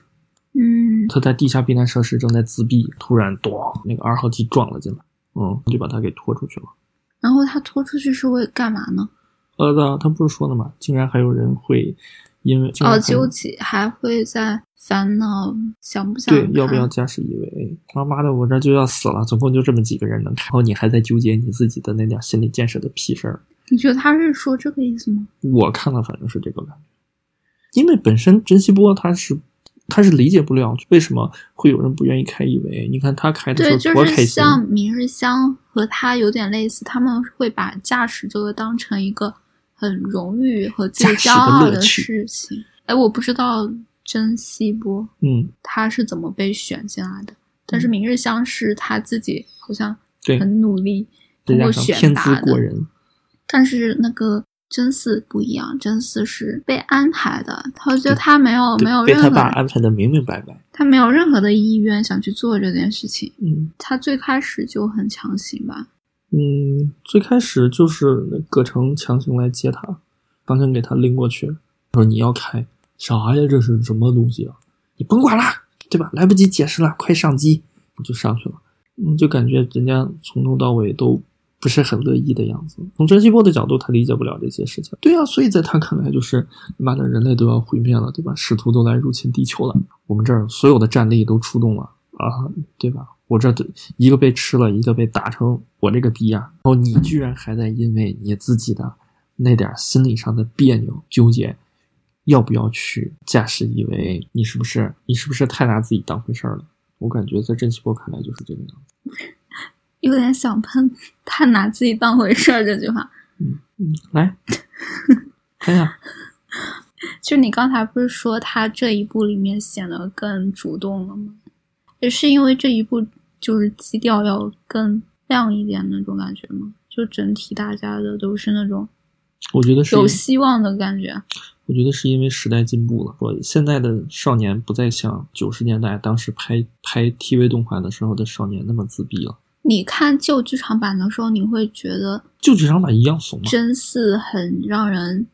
[SPEAKER 1] 嗯，
[SPEAKER 2] 他在地下避难设施正在自闭，突然咚，那个二号机撞了进来，嗯，就把他给拖出去了。
[SPEAKER 1] 然后他拖出去是为干嘛呢？
[SPEAKER 2] 呃，他他不是说了吗？竟然还有人会因为
[SPEAKER 1] 哦，纠结还会在烦恼想不想
[SPEAKER 2] 对要不要驾驶 EVA？他妈的，我这就要死了，总共就这么几个人能看，然后你还在纠结你自己的那点心理建设的屁事儿。
[SPEAKER 1] 你觉得他是说这个意思吗？
[SPEAKER 2] 我看了，反正是这个感觉，因为本身珍惜波他是他是理解不了为什么会有人不愿意开 EVA。你看他开的时
[SPEAKER 1] 对，
[SPEAKER 2] 候
[SPEAKER 1] 就是
[SPEAKER 2] 多开心，
[SPEAKER 1] 像明日香和他有点类似，他们会把驾驶这个当成一个很荣誉和自己骄傲的事情。哎，我不知道真希波
[SPEAKER 2] 嗯，
[SPEAKER 1] 他是怎么被选进来的，但是明日香是他自己好像，很努力通过选拔的，
[SPEAKER 2] 过人，
[SPEAKER 1] 但是那个真嗣不一样，真嗣是被安排的，他觉得他没有没有
[SPEAKER 2] 被他爸
[SPEAKER 1] 任何
[SPEAKER 2] 安排的明明白白。
[SPEAKER 1] 他没有任何的意愿想去做这件事情，
[SPEAKER 2] 嗯
[SPEAKER 1] 他最开始就很强行吧。
[SPEAKER 2] 嗯，最开始就是葛城强行来接他，强行给他拎过去，说你要开啥呀？这是什么东西啊？你甭管了，对吧？来不及解释了，快上机，我就上去了。嗯，就感觉人家从头到尾都不是很乐意的样子。从珍惜波的角度，他理解不了这些事情。对啊，所以在他看来，就是妈的，人类都要毁灭了，对吧？使徒都来入侵地球了，我们这儿所有的战力都出动了啊，对吧？我这一个被吃了，一个被打成我这个逼样，然后你居然还在因为你自己的那点心理上的别扭纠结，要不要去驾驶 EVA？你是不是你是不是太拿自己当回事儿了？我感觉在郑希波看来就是这个样子。[LAUGHS]
[SPEAKER 1] 有点想喷太拿自己当回事儿这句话。
[SPEAKER 2] 嗯嗯，来，[LAUGHS] 看一下，
[SPEAKER 1] 就你刚才不是说他这一步里面显得更主动了吗？也是因为这一部就是基调要更亮一点那种感觉吗？就整体大家的都是那种
[SPEAKER 2] 我觉得是
[SPEAKER 1] 有希望的感觉。
[SPEAKER 2] 我觉得是因为时代进步了，我现在的少年不再像九十年代当时拍拍 TV 动画的时候的少年那么自闭了。
[SPEAKER 1] 你看旧剧场版的时候，你会觉得
[SPEAKER 2] 旧剧场版一样怂吗，
[SPEAKER 1] 真嗣很让人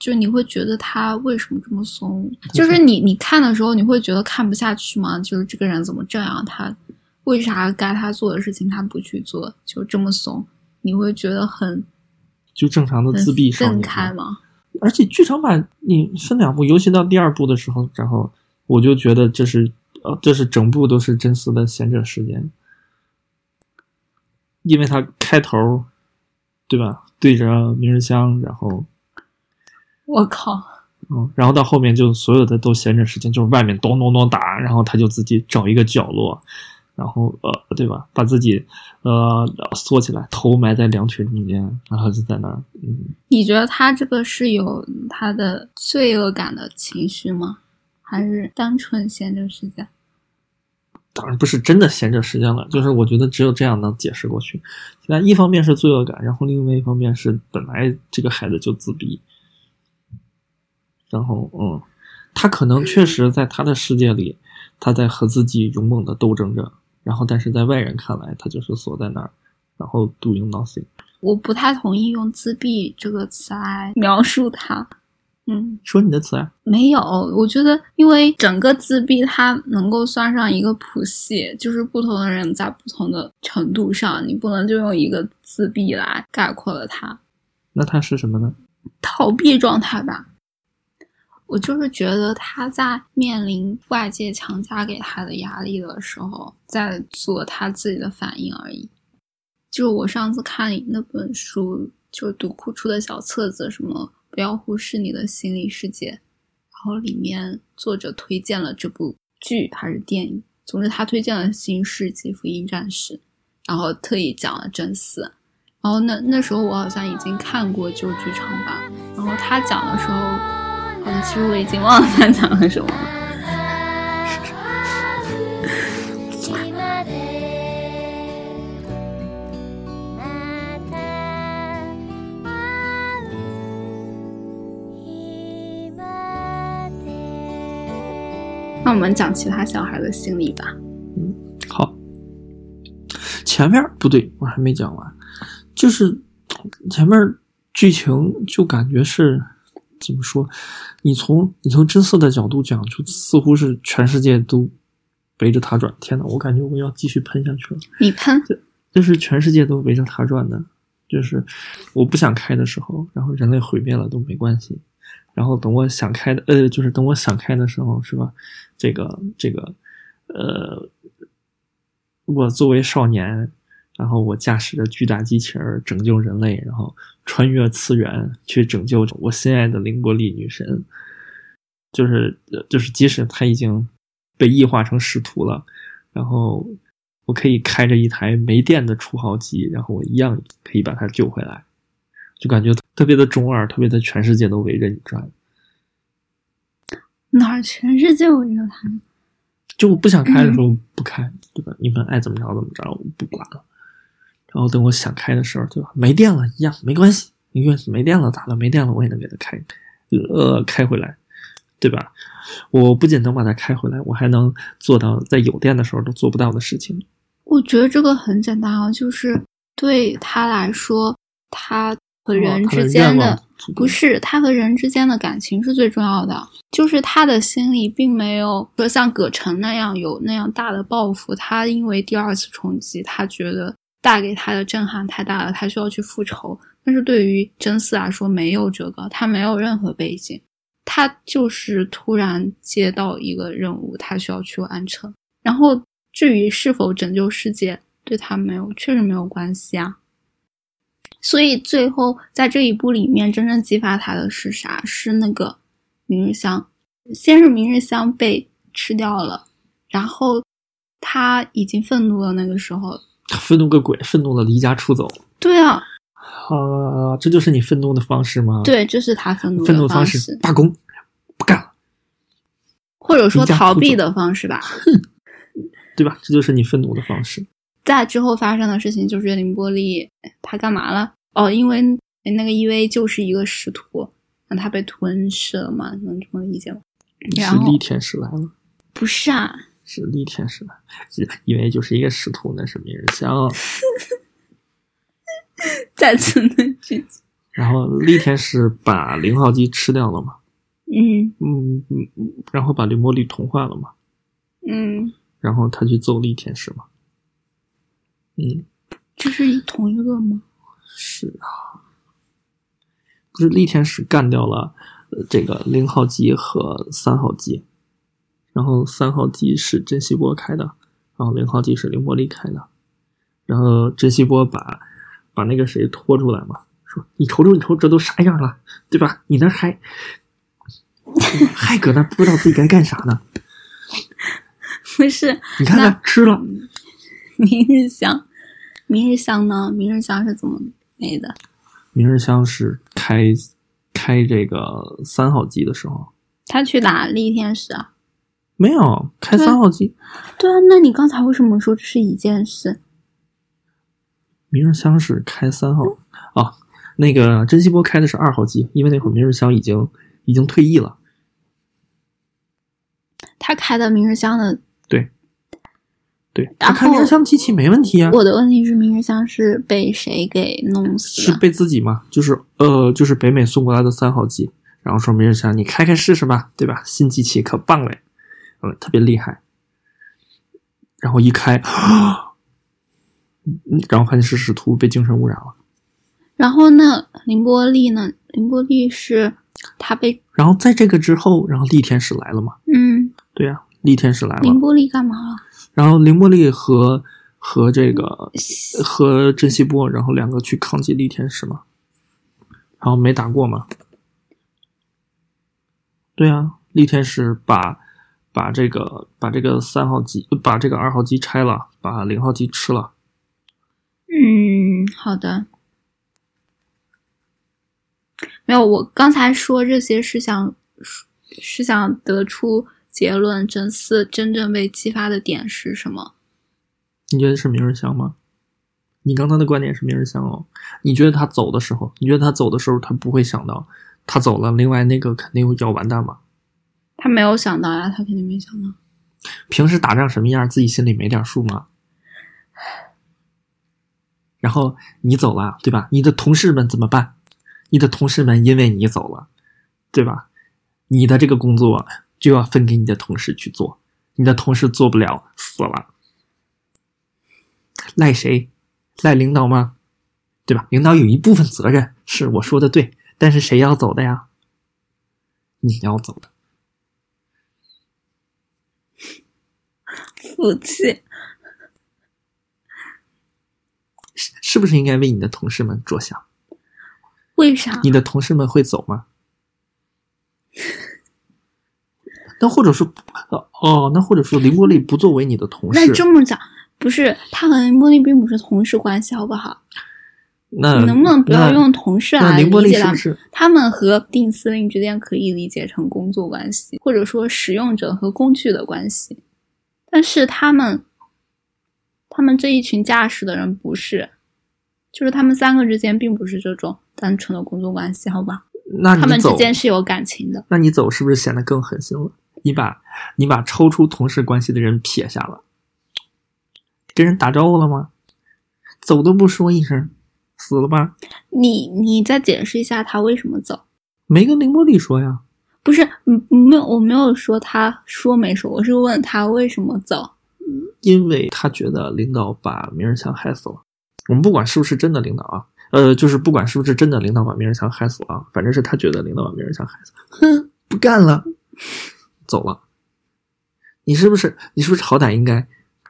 [SPEAKER 1] 就你会觉得他为什么这么怂？就是你你看的时候，你会觉得看不下去吗？就是这个人怎么这样？他为啥该他做的事情他不去做？就这么怂，你会觉得很
[SPEAKER 2] 就正常的自闭少
[SPEAKER 1] 愤
[SPEAKER 2] 年
[SPEAKER 1] 慨吗？
[SPEAKER 2] 而且剧场版你分两部，尤其到第二部的时候，然后我就觉得这是呃，这是整部都是真丝的贤者时间，因为他开头，对吧？对着明日香，然后 [LAUGHS]
[SPEAKER 1] 我靠！
[SPEAKER 2] 嗯，然后到后面就所有的都闲着时间，就是外面咚咚咚打，然后他就自己找一个角落，然后呃，对吧？把自己呃缩起来，头埋在两腿中间，然后就在那儿，嗯，
[SPEAKER 1] 你觉得他这个是有他的罪恶感的情绪吗？还是单纯闲着时间？
[SPEAKER 2] 当然不是真的闲着时间了，就是我觉得只有这样能解释过去。那一方面是罪恶感，然后另外一方面是本来这个孩子就自闭，然后嗯，他可能确实在他的世界里，他在和自己勇猛的斗争着，然后但是在外人看来，他就是锁在那儿，然后 doing nothing。
[SPEAKER 1] 我不太同意用自闭这个词来描述他。嗯，
[SPEAKER 2] 说你的词啊，
[SPEAKER 1] 没有，我觉得因为整个自闭它能够算上一个谱系，就是不同的人在不同的程度上，你不能就用一个自闭来概括了它。
[SPEAKER 2] 那他是什么呢？
[SPEAKER 1] 逃避状态吧。我就是觉得他在面临外界强加给他的压力的时候，在做他自己的反应而已。就是我上次看那本书，就是读库出的小册子，什么不要忽视你的心理世界，然后里面作者推荐了这部剧还是电影，总之他推荐了《新世纪福音战士》，然后特意讲了真嗣。然后那那时候我好像已经看过旧剧场版，然后他讲的时候，好像其实我已经忘了他讲了什么了。那我们讲其他小孩的心理吧。
[SPEAKER 2] 嗯好，前面不对，我还没讲完，就是前面剧情就感觉是怎么说？你从你从真嗣的角度讲，就似乎是全世界都围着他转。天呐，我感觉我要继续喷下去了。
[SPEAKER 1] 你喷，
[SPEAKER 2] 就是全世界都围着他转的，就是我不想开的时候，然后人类毁灭了都没关系。然后等我想开的，呃，就是等我想开的时候，是吧？这个这个，呃，我作为少年，然后我驾驶着巨大机器人拯救人类，然后穿越次元去拯救我心爱的凌波丽女神。就是呃就是，即使他已经被异化成使徒了，然后我可以开着一台没电的初号机，然后我一样可以把他救回来。就感觉特别的中二，特别的全世界都围着你转。
[SPEAKER 1] 哪儿全世界围着他？
[SPEAKER 2] 就我不想开的时候不开，对吧？你们爱怎么着怎么着，我不管了。然后等我想开的时候，对吧？没电了，一样没关系，没关系，没电了咋了？没电了我也能给它开，呃，开回来，对吧？我不仅能把它开回来，我还能做到在有电的时候都做不到的事情。
[SPEAKER 1] 我觉得这个很简单啊，就是对他来说，他。和人之间的不是他和人之间的感情是最重要的，就是他的心里并没有说像葛城那样有那样大的抱负。他因为第二次冲击，他觉得带给他的震撼太大了，他需要去复仇。但是对于真嗣来说，没有这个，他没有任何背景，他就是突然接到一个任务，他需要去完成。然后至于是否拯救世界，对他没有，确实没有关系啊。所以最后在这一步里面，真正激发他的是啥？是那个明日香。先是明日香被吃掉了，然后他已经愤怒了。那个时候，
[SPEAKER 2] 愤怒个鬼！愤怒的离家出走。
[SPEAKER 1] 对啊，
[SPEAKER 2] 啊，这就是你愤怒的方式吗？
[SPEAKER 1] 对，这是他愤怒
[SPEAKER 2] 愤怒
[SPEAKER 1] 方
[SPEAKER 2] 式，罢工，不干了，
[SPEAKER 1] 或者说逃避的方式吧。
[SPEAKER 2] 哼，[LAUGHS] 对吧？这就是你愤怒的方式。
[SPEAKER 1] 在之后发生的事情就是凌波丽他干嘛了？哦，因为那个 EV 就是一个使徒，那他被吞噬了嘛？能这么理解吗？
[SPEAKER 2] 是力天使来了？
[SPEAKER 1] 不是啊，
[SPEAKER 2] 是力天使来，因为就是一个使徒，那是明日香。[LAUGHS]
[SPEAKER 1] 再次那句，
[SPEAKER 2] 然后力天使把零号机吃掉了嘛，
[SPEAKER 1] 嗯。
[SPEAKER 2] 嗯嗯，嗯然后把绿魔力同化了嘛，
[SPEAKER 1] 嗯，
[SPEAKER 2] 然后他去揍力天使嘛，嗯，
[SPEAKER 1] 这是同一个吗？
[SPEAKER 2] 是啊，不是力天使干掉了呃这个零号机和三号机，然后三号机是珍惜波开的，然后零号机是凌波利开的，然后珍惜波把把那个谁拖出来嘛，说你瞅瞅你瞅这都啥样了，对吧？你那还还搁那不知道自己该干啥呢？
[SPEAKER 1] 不是，
[SPEAKER 2] 你看
[SPEAKER 1] 那
[SPEAKER 2] 看吃了，[LAUGHS]
[SPEAKER 1] 明日香，明日香呢？明日香是怎么没的？
[SPEAKER 2] 明日香是开开这个三号机的时候
[SPEAKER 1] 他去打力天使啊？
[SPEAKER 2] 没有开
[SPEAKER 1] 对
[SPEAKER 2] 三号机，
[SPEAKER 1] 对啊，那你刚才为什么说这是一件事？
[SPEAKER 2] 明日香是开三号啊，那个珍惜波开的是二号机，因为那会儿明日香已经已经退役了。
[SPEAKER 1] 他开的明日香的，
[SPEAKER 2] 对，对，他开明日
[SPEAKER 1] 后
[SPEAKER 2] 香机器没问题啊，
[SPEAKER 1] 我的问题是明日香是被谁给弄死？
[SPEAKER 2] 是被自己吗，就是呃，就是北美送过来的三号机，然后说明日香你开开试试吧，对吧？新机器可棒嘞，嗯，特别厉害。然后一开，嗯然后发现是使徒被精神污染了。
[SPEAKER 1] 然后那凌波丽呢？凌波丽是他被
[SPEAKER 2] 然后在这个之后，然后力天使来了嘛？
[SPEAKER 1] 嗯，
[SPEAKER 2] 对呀、力天使来了。
[SPEAKER 1] 凌波丽干嘛了？
[SPEAKER 2] 然后凌波丽和和这个和珍惜波，然后两个去抗击力天使嘛，然后没打过嘛。对啊，力天使把把这个把这个三号机把这个二号机拆了，把零号机吃了。
[SPEAKER 1] 嗯，好的。没有，我刚才说这些是想是想得出结论，真四真正被激发的点是什么？
[SPEAKER 2] 你觉得是明日香吗？你刚才的观点是明日香哦。你觉得他走的时候，你觉得他走的时候，他不会想到他走了，另外那个肯定要完蛋吗？
[SPEAKER 1] 他没有想到呀，他肯定没想到。
[SPEAKER 2] 平时打仗什么样，自己心里没点数吗？然后你走了，对吧？你的同事们怎么办？你的同事们因为你走了，对吧？你的这个工作就要分给你的同事去做，你的同事做不了，死了，赖谁？赖领导吗？对吧？领导有一部分责任，是我说的对，但是谁要走的呀？你要走的。
[SPEAKER 1] 服气。
[SPEAKER 2] 是是不是应该为你的同事们着想？
[SPEAKER 1] 为啥？
[SPEAKER 2] 你的同事们会走吗？[LAUGHS] 那或者说，呃哦，那或者说林波丽不作为你的同事那，
[SPEAKER 1] 这么讲，不是他和林波丽并不是同事关系，好不好？
[SPEAKER 2] 那
[SPEAKER 1] 你能不能不要用同事来理解他们？
[SPEAKER 2] 丽是是？
[SPEAKER 1] 他们和定司令之间可以理解成工作关系，或者说使用者和工具的关系，但是他们，他们这一群驾驶的人不是，就是他们三个之间并不是这种单纯的工作关系，好吧？
[SPEAKER 2] 那
[SPEAKER 1] 他们之，间是有感情的。
[SPEAKER 2] 那你走是不是显得更狠心了？你把你把抽出同事关系的人撇下了，跟人打招呼了吗？走都不说一声，死了吧？
[SPEAKER 1] 你你再解释一下他为什么走？
[SPEAKER 2] 没跟林波丽说呀。
[SPEAKER 1] 不是，嗯，没有，我没有说他说没说，我是问他为什么走。
[SPEAKER 2] 因为他觉得领导把明日香害死了。我们不管是不是真的领导啊，呃，就是不管是不是真的领导把明日香害死了啊，反正是他觉得领导把明日香害死了，哼，不干了，走了。你是不是你是不是好歹应该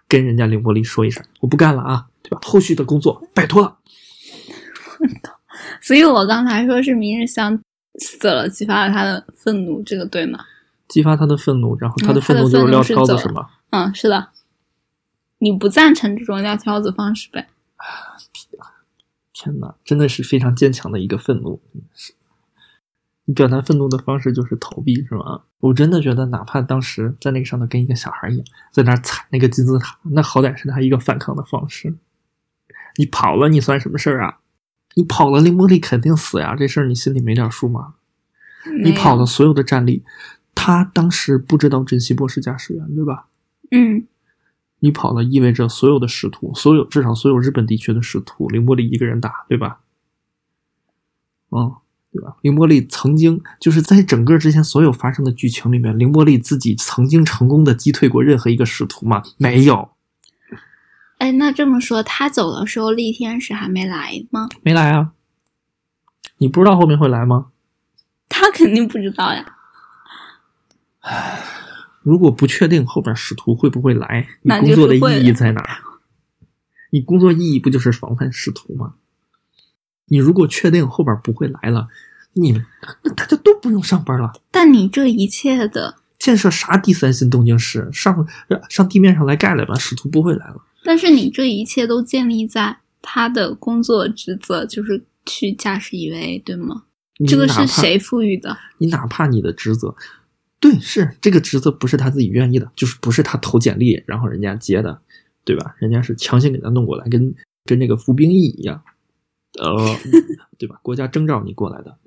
[SPEAKER 2] 跟人家凌波丽说一声，我不干了啊，对吧？后续的工作拜托了。[LAUGHS]
[SPEAKER 1] 所以我刚才说是明日香死了，激发了他的愤怒，这个对吗？
[SPEAKER 2] 激发他的愤怒，然后他的愤怒就是撂挑子是吗？
[SPEAKER 1] 嗯，是的。你不赞成这种撂挑子方式呗？
[SPEAKER 2] 天哪，真的是非常坚强的一个愤怒，是。你表达愤怒的方式就是逃避，是吗？我真的觉得，哪怕当时在那个上头跟一个小孩一样，在那踩那个金字塔，那好歹是他一个反抗的方式。你跑了，你算什么事儿啊？你跑了，凌波丽肯定死呀，这事儿你心里没点数吗？你跑了所有的战力，他当时不知道珍惜波是驾驶员，对吧？
[SPEAKER 1] 嗯，
[SPEAKER 2] 你跑了，意味着所有的使徒，所有至少所有日本地区的使徒，凌波丽一个人打，对吧？嗯，对吧？凌波丽曾经就是在整个之前所有发生的剧情里面，凌波丽自己曾经成功的击退过任何一个使徒吗？没有，
[SPEAKER 1] 哎，那这么说，他走的时候，厉天使还没来吗？
[SPEAKER 2] 没来啊。你不知道后面会来吗？
[SPEAKER 1] 他肯定不知道呀。[SIGHS]
[SPEAKER 2] 如果不确定后边使徒会不会来，你工作的意义在哪儿？你工作意义不就是防范使徒吗？你如果确定后边不会来了，你们那大家都不用上班了。
[SPEAKER 1] 但你这一切的，
[SPEAKER 2] 建设啥第三新东京市？上上地面上来盖来吧，使徒不会来了。
[SPEAKER 1] 但是你这一切都建立在他的工作职责，就是去驾驶 EVA，对吗？这个是谁赋予的？
[SPEAKER 2] 你哪怕你的职责，对，是这个职责不是他自己愿意的，就是不是他投简历然后人家接的，对吧？人家是强行给他弄过来，跟跟那个服兵役一样，呃，[LAUGHS] 对吧？国家征召你过来的。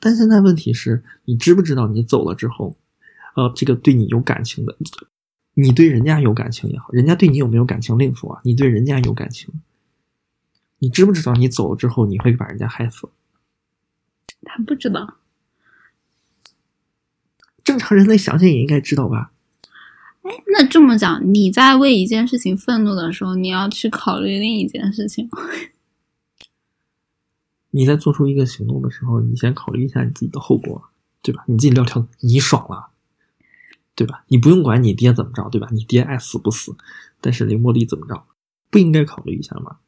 [SPEAKER 2] 但现在问题是你知不知道你走了之后，呃，这个对你有感情的，你对人家有感情也好，人家对你有没有感情另说啊。你对人家有感情，你知不知道你走了之后你会把人家害死？
[SPEAKER 1] 他不知道。
[SPEAKER 2] 正常人类想想也应该知道吧？
[SPEAKER 1] 哎那这么讲，你在为一件事情愤怒的时候，你要去考虑另一件事情。[LAUGHS]
[SPEAKER 2] 你在做出一个行动的时候，你先考虑一下你自己的后果，对吧？你自己撂挑子，你爽了，对吧？你不用管你爹怎么着，对吧？你爹爱死不死，但是林茉莉怎么着，不应该考虑一下吗？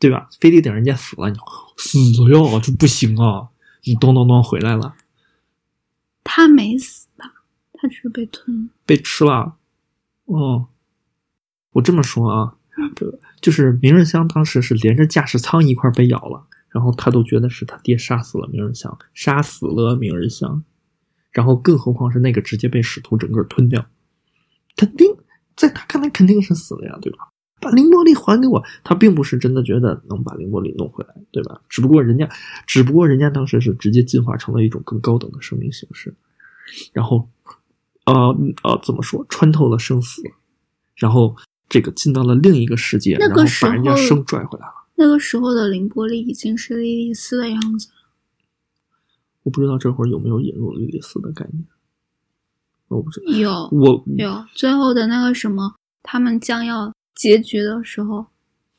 [SPEAKER 2] 对吧？非得等人家死了，你死了呀，这不行啊！你咚咚咚回来了，
[SPEAKER 1] 他没死吧？他只是被吞。
[SPEAKER 2] 被吃了。哦，我这么说啊，这就是明日香当时是连着驾驶舱一块被咬了，然后他都觉得是他爹杀死了明日香，杀死了明日香，然后更何况是那个直接被使徒整个吞掉，肯定在他看来肯定是死了呀，对吧？把凌波丽还给我，他并不是真的觉得能把凌波丽弄回来，对吧？只不过人家，只不过人家当时是直接进化成了一种更高等的生命形式，然后，呃呃，怎么说，穿透了生死，然后这个进到了另一个世界，然后
[SPEAKER 1] 那个时
[SPEAKER 2] 把人家生拽回来了。
[SPEAKER 1] 那个时候的凌波丽已经是莉莉丝的样子了。
[SPEAKER 2] 我不知道这会儿有没有引入莉莉丝的概念，我不知道。
[SPEAKER 1] 有
[SPEAKER 2] 我
[SPEAKER 1] 有，最后的那个什么，他们将要结局的时候，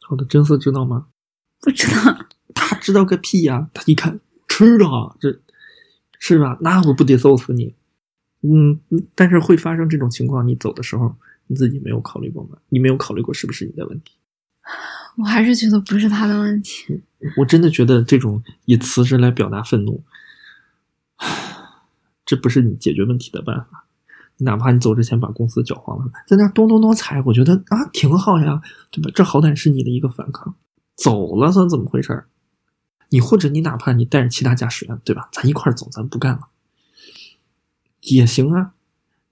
[SPEAKER 2] 好的，真丝知道吗？[LAUGHS]
[SPEAKER 1] 不知道。
[SPEAKER 2] 他知道个屁呀、他一看知道，这是吧？那我不得揍死你？嗯，嗯但是会发生这种情况，你走的时候你自己没有考虑过吗？你没有考虑过是不是你的问题？[SIGHS]
[SPEAKER 1] 我还是觉得不是他的问题。
[SPEAKER 2] 我真的觉得这种以辞职来表达愤怒，[SIGHS] 这不是你解决问题的办法。你哪怕你走之前把公司搅黄了，在那咚咚咚踩，我觉得啊挺好呀，对吧？这好歹是你的一个反抗。走了算怎么回事儿？你或者你哪怕你带着其他驾驶员，对吧？咱一块儿走，咱不干了，也行啊。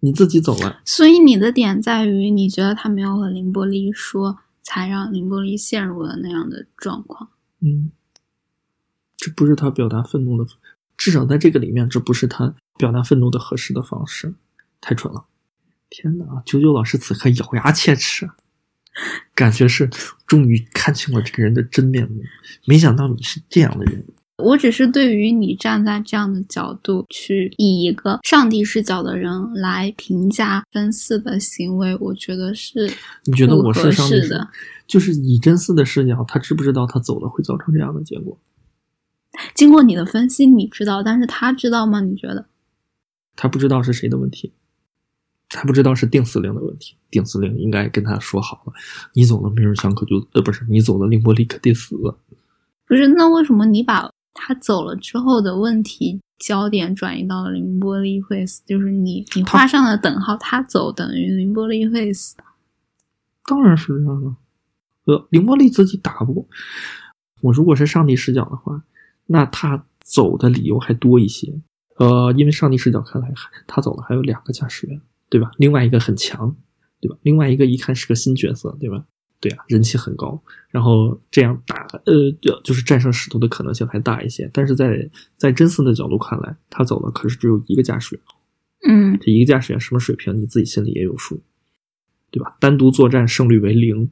[SPEAKER 2] 你自己走了，
[SPEAKER 1] 所以你的点在于，你觉得他没有和林波丽说，才让林波丽陷入了那样的状况。
[SPEAKER 2] 嗯，这不是他表达愤怒的，至少在这个里面，这不是他表达愤怒的合适的方式，太蠢了！天哪，九九老师此刻咬牙切齿，感觉是终于看清了这个人的真面目，没想到你是这样的人。
[SPEAKER 1] 我只是对于你站在这样的角度去以一个上帝视角的人来评价真嗣的行为，我觉得是
[SPEAKER 2] 你觉得我是上帝
[SPEAKER 1] 的。
[SPEAKER 2] 就是以真嗣的视角，他知不知道他走了会造成这样的结果？[LAUGHS]
[SPEAKER 1] 经过你的分析，你知道，但是他知道吗？你觉得？
[SPEAKER 2] 他不知道是谁的问题，他不知道是定司令的问题。定司令应该跟他说好了，你走了，明日香可就呃不是你走了，凌波丽可得死。
[SPEAKER 1] 不是，那为什么你把他走了之后的问题焦点转移到了凌波丽会死？就是你你画上了等号，他走等于凌波丽会死。
[SPEAKER 2] 当然是这样了。呃，凌波丽自己打不过。我如果是上帝视角的话，那他走的理由还多一些。呃，因为上帝视角看来，他走了还有两个驾驶员，对吧？另外一个很强，对吧？另外一个一看是个新角色，对吧？对啊，人气很高，然后这样打，呃，就就是战胜使徒的可能性还大一些。但是在在真嗣的角度看来，他走了可是只有一个驾驶员，
[SPEAKER 1] 嗯，
[SPEAKER 2] 这一个驾驶员什么水平，你自己心里也有数，对吧？单独作战胜率为零，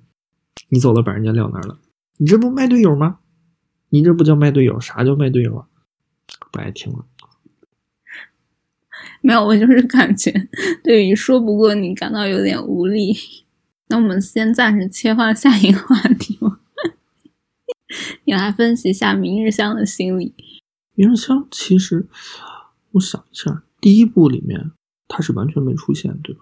[SPEAKER 2] 你走了把人家撂那儿了，你这不卖队友吗？你这不叫卖队友，啥叫卖队友啊？不爱听了。
[SPEAKER 1] 没有，我就是感觉对于说不过你感到有点无力。那我们先暂时切换下一个话题吧。你来分析一下明日香的心理。
[SPEAKER 2] 明日香其实，我想一下，第一部里面他是完全没出现，对吧？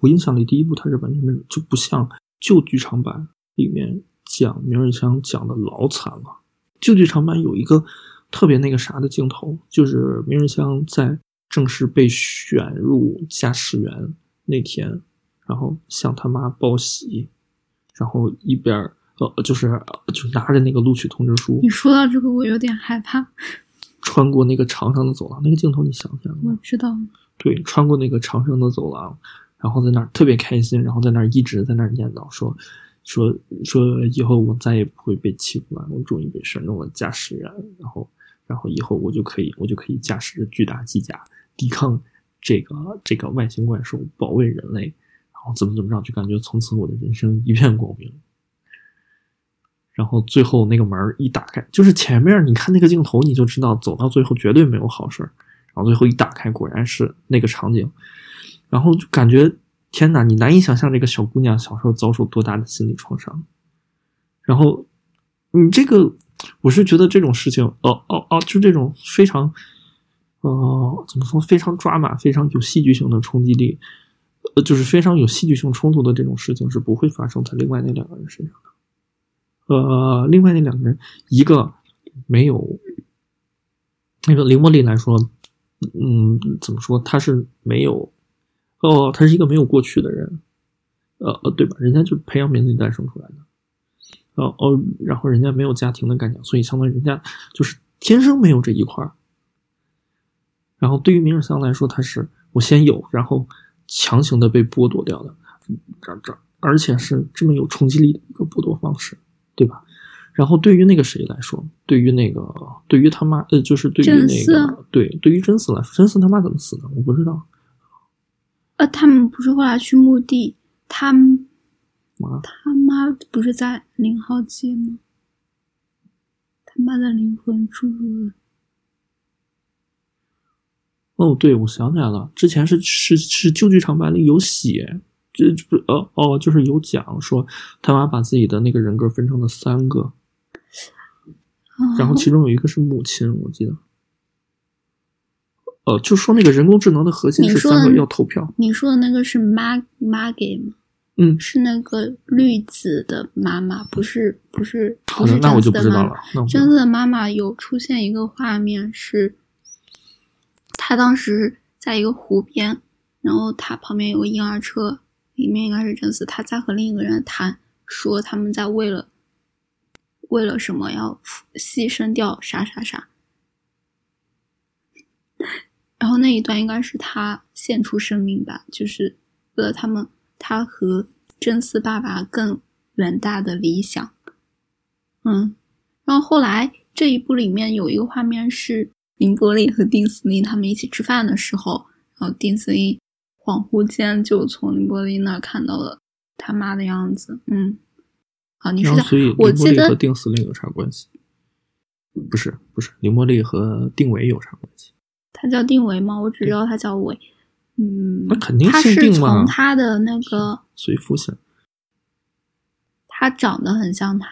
[SPEAKER 2] 我印象里第一部他是完全没，就不像旧剧场版里面讲明日香讲的老惨了。旧剧场版有一个特别那个啥的镜头，就是明日香在正式被选入驾驶员那天，然后向他妈报喜，然后一边呃就是就拿着那个录取通知书。
[SPEAKER 1] 你说到这个，我有点害怕。
[SPEAKER 2] 穿过那个长长的走廊，那个镜头你想想。
[SPEAKER 1] 我知道。
[SPEAKER 2] 对，穿过那个长长的走廊。然后在那儿特别开心，然后在那儿一直在那儿念叨说，说说以后我再也不会被欺负了，我终于被选中了驾驶员，然后然后以后我就可以我就可以驾驶着巨大机甲抵抗这个这个外星怪兽，保卫人类，然后怎么怎么着，就感觉从此我的人生一片光明。然后最后那个门一打开，就是前面你看那个镜头，你就知道走到最后绝对没有好事然后最后一打开，果然是那个场景。然后就感觉天哪，你难以想象这个小姑娘小时候遭受多大的心理创伤。然后你这个，我是觉得这种事情，哦哦哦，就这种非常，呃，怎么说，非常抓马、非常有戏剧性的冲击力，呃，就是非常有戏剧性冲突的这种事情是不会发生在另外那两个人身上的。呃，另外那两个人，一个没有那个林茉莉来说，嗯，怎么说，他是没有。哦，他是一个没有过去的人，呃呃，对吧？人家就培养皿里诞生出来的，哦哦，然后人家没有家庭的概念，所以相当于人家就是天生没有这一块儿。然后对于明日香来说，他是我先有，然后强行的被剥夺掉的，这这，而且是这么有冲击力的一个剥夺方式，对吧？然后对于那个谁来说，对于那个对于他妈，呃，就是对于那个对，对于真丝来说，真丝他妈怎么死的？我不知道。
[SPEAKER 1] 呃，他们不是后来去墓地，他他妈不是在零号街吗？他妈的灵魂出入了。
[SPEAKER 2] 哦，对，我想起来了，之前是是是旧剧场版里有写，这不哦哦，就是有讲说他妈把自己的那个人格分成了三个，然后其中有一个是母亲，我记得。呃，就说那个人工智能的核心是三个要投票。
[SPEAKER 1] 你说的那个是妈妈给吗？
[SPEAKER 2] 嗯，
[SPEAKER 1] 是那个绿子的妈妈，不是不是。
[SPEAKER 2] 好的，那我就不知道了。
[SPEAKER 1] 真子的妈妈有出现一个画面，是她当时在一个湖边，然后她旁边有个婴儿车，里面应该是真子，她在和另一个人谈，说他们在为了为了什么要牺牲掉啥啥啥。然后那一段应该是他献出生命吧，就是为了他们，他和真丝爸爸更远大的理想。嗯，然后后来这一部里面有一个画面是林伯利和丁司令他们一起吃饭的时候，然后丁司令恍惚间就从林伯利那儿看到了他妈的样子。嗯，好，你说
[SPEAKER 2] 所以林柏利和丁司令有啥关系？不是，不是，林伯利和丁伟有啥关系？
[SPEAKER 1] 他叫定维吗？我只知道他叫伟。嗯，
[SPEAKER 2] 那肯定
[SPEAKER 1] 是
[SPEAKER 2] 定
[SPEAKER 1] 从他的那个
[SPEAKER 2] 随父姓，
[SPEAKER 1] 他长得很像他，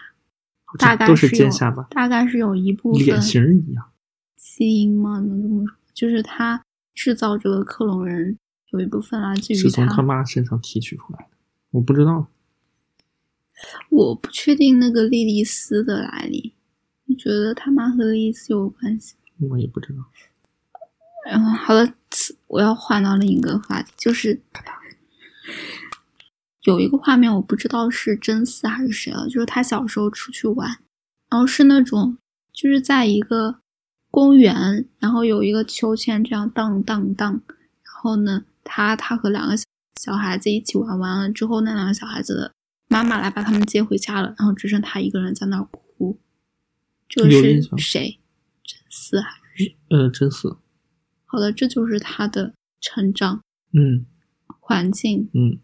[SPEAKER 1] 大概
[SPEAKER 2] 是
[SPEAKER 1] 有大概是有一部分
[SPEAKER 2] 脸型一样，
[SPEAKER 1] 基因吗？能这么说？就是他制造这个克隆人有一部分来自于
[SPEAKER 2] 是从他妈身上提取出来的，我不知道，
[SPEAKER 1] 我不确定那个莉莉丝的来历，你觉得他妈和莉莉丝有关系？
[SPEAKER 2] 我也不知道。
[SPEAKER 1] 嗯，好了，我要换到另一个话题，就是有一个画面，我不知道是真丝还是谁了，就是他小时候出去玩，然后是那种就是在一个公园，然后有一个秋千这样荡荡荡，然后呢，他他和两个小孩子一起玩完了之后，那两个小孩子的妈妈来把他们接回家了，然后只剩他一个人在那儿哭，这个是谁？真丝还是
[SPEAKER 2] 呃真丝？
[SPEAKER 1] 好的，这就是他的成长，
[SPEAKER 2] 嗯，
[SPEAKER 1] 环境，
[SPEAKER 2] 嗯，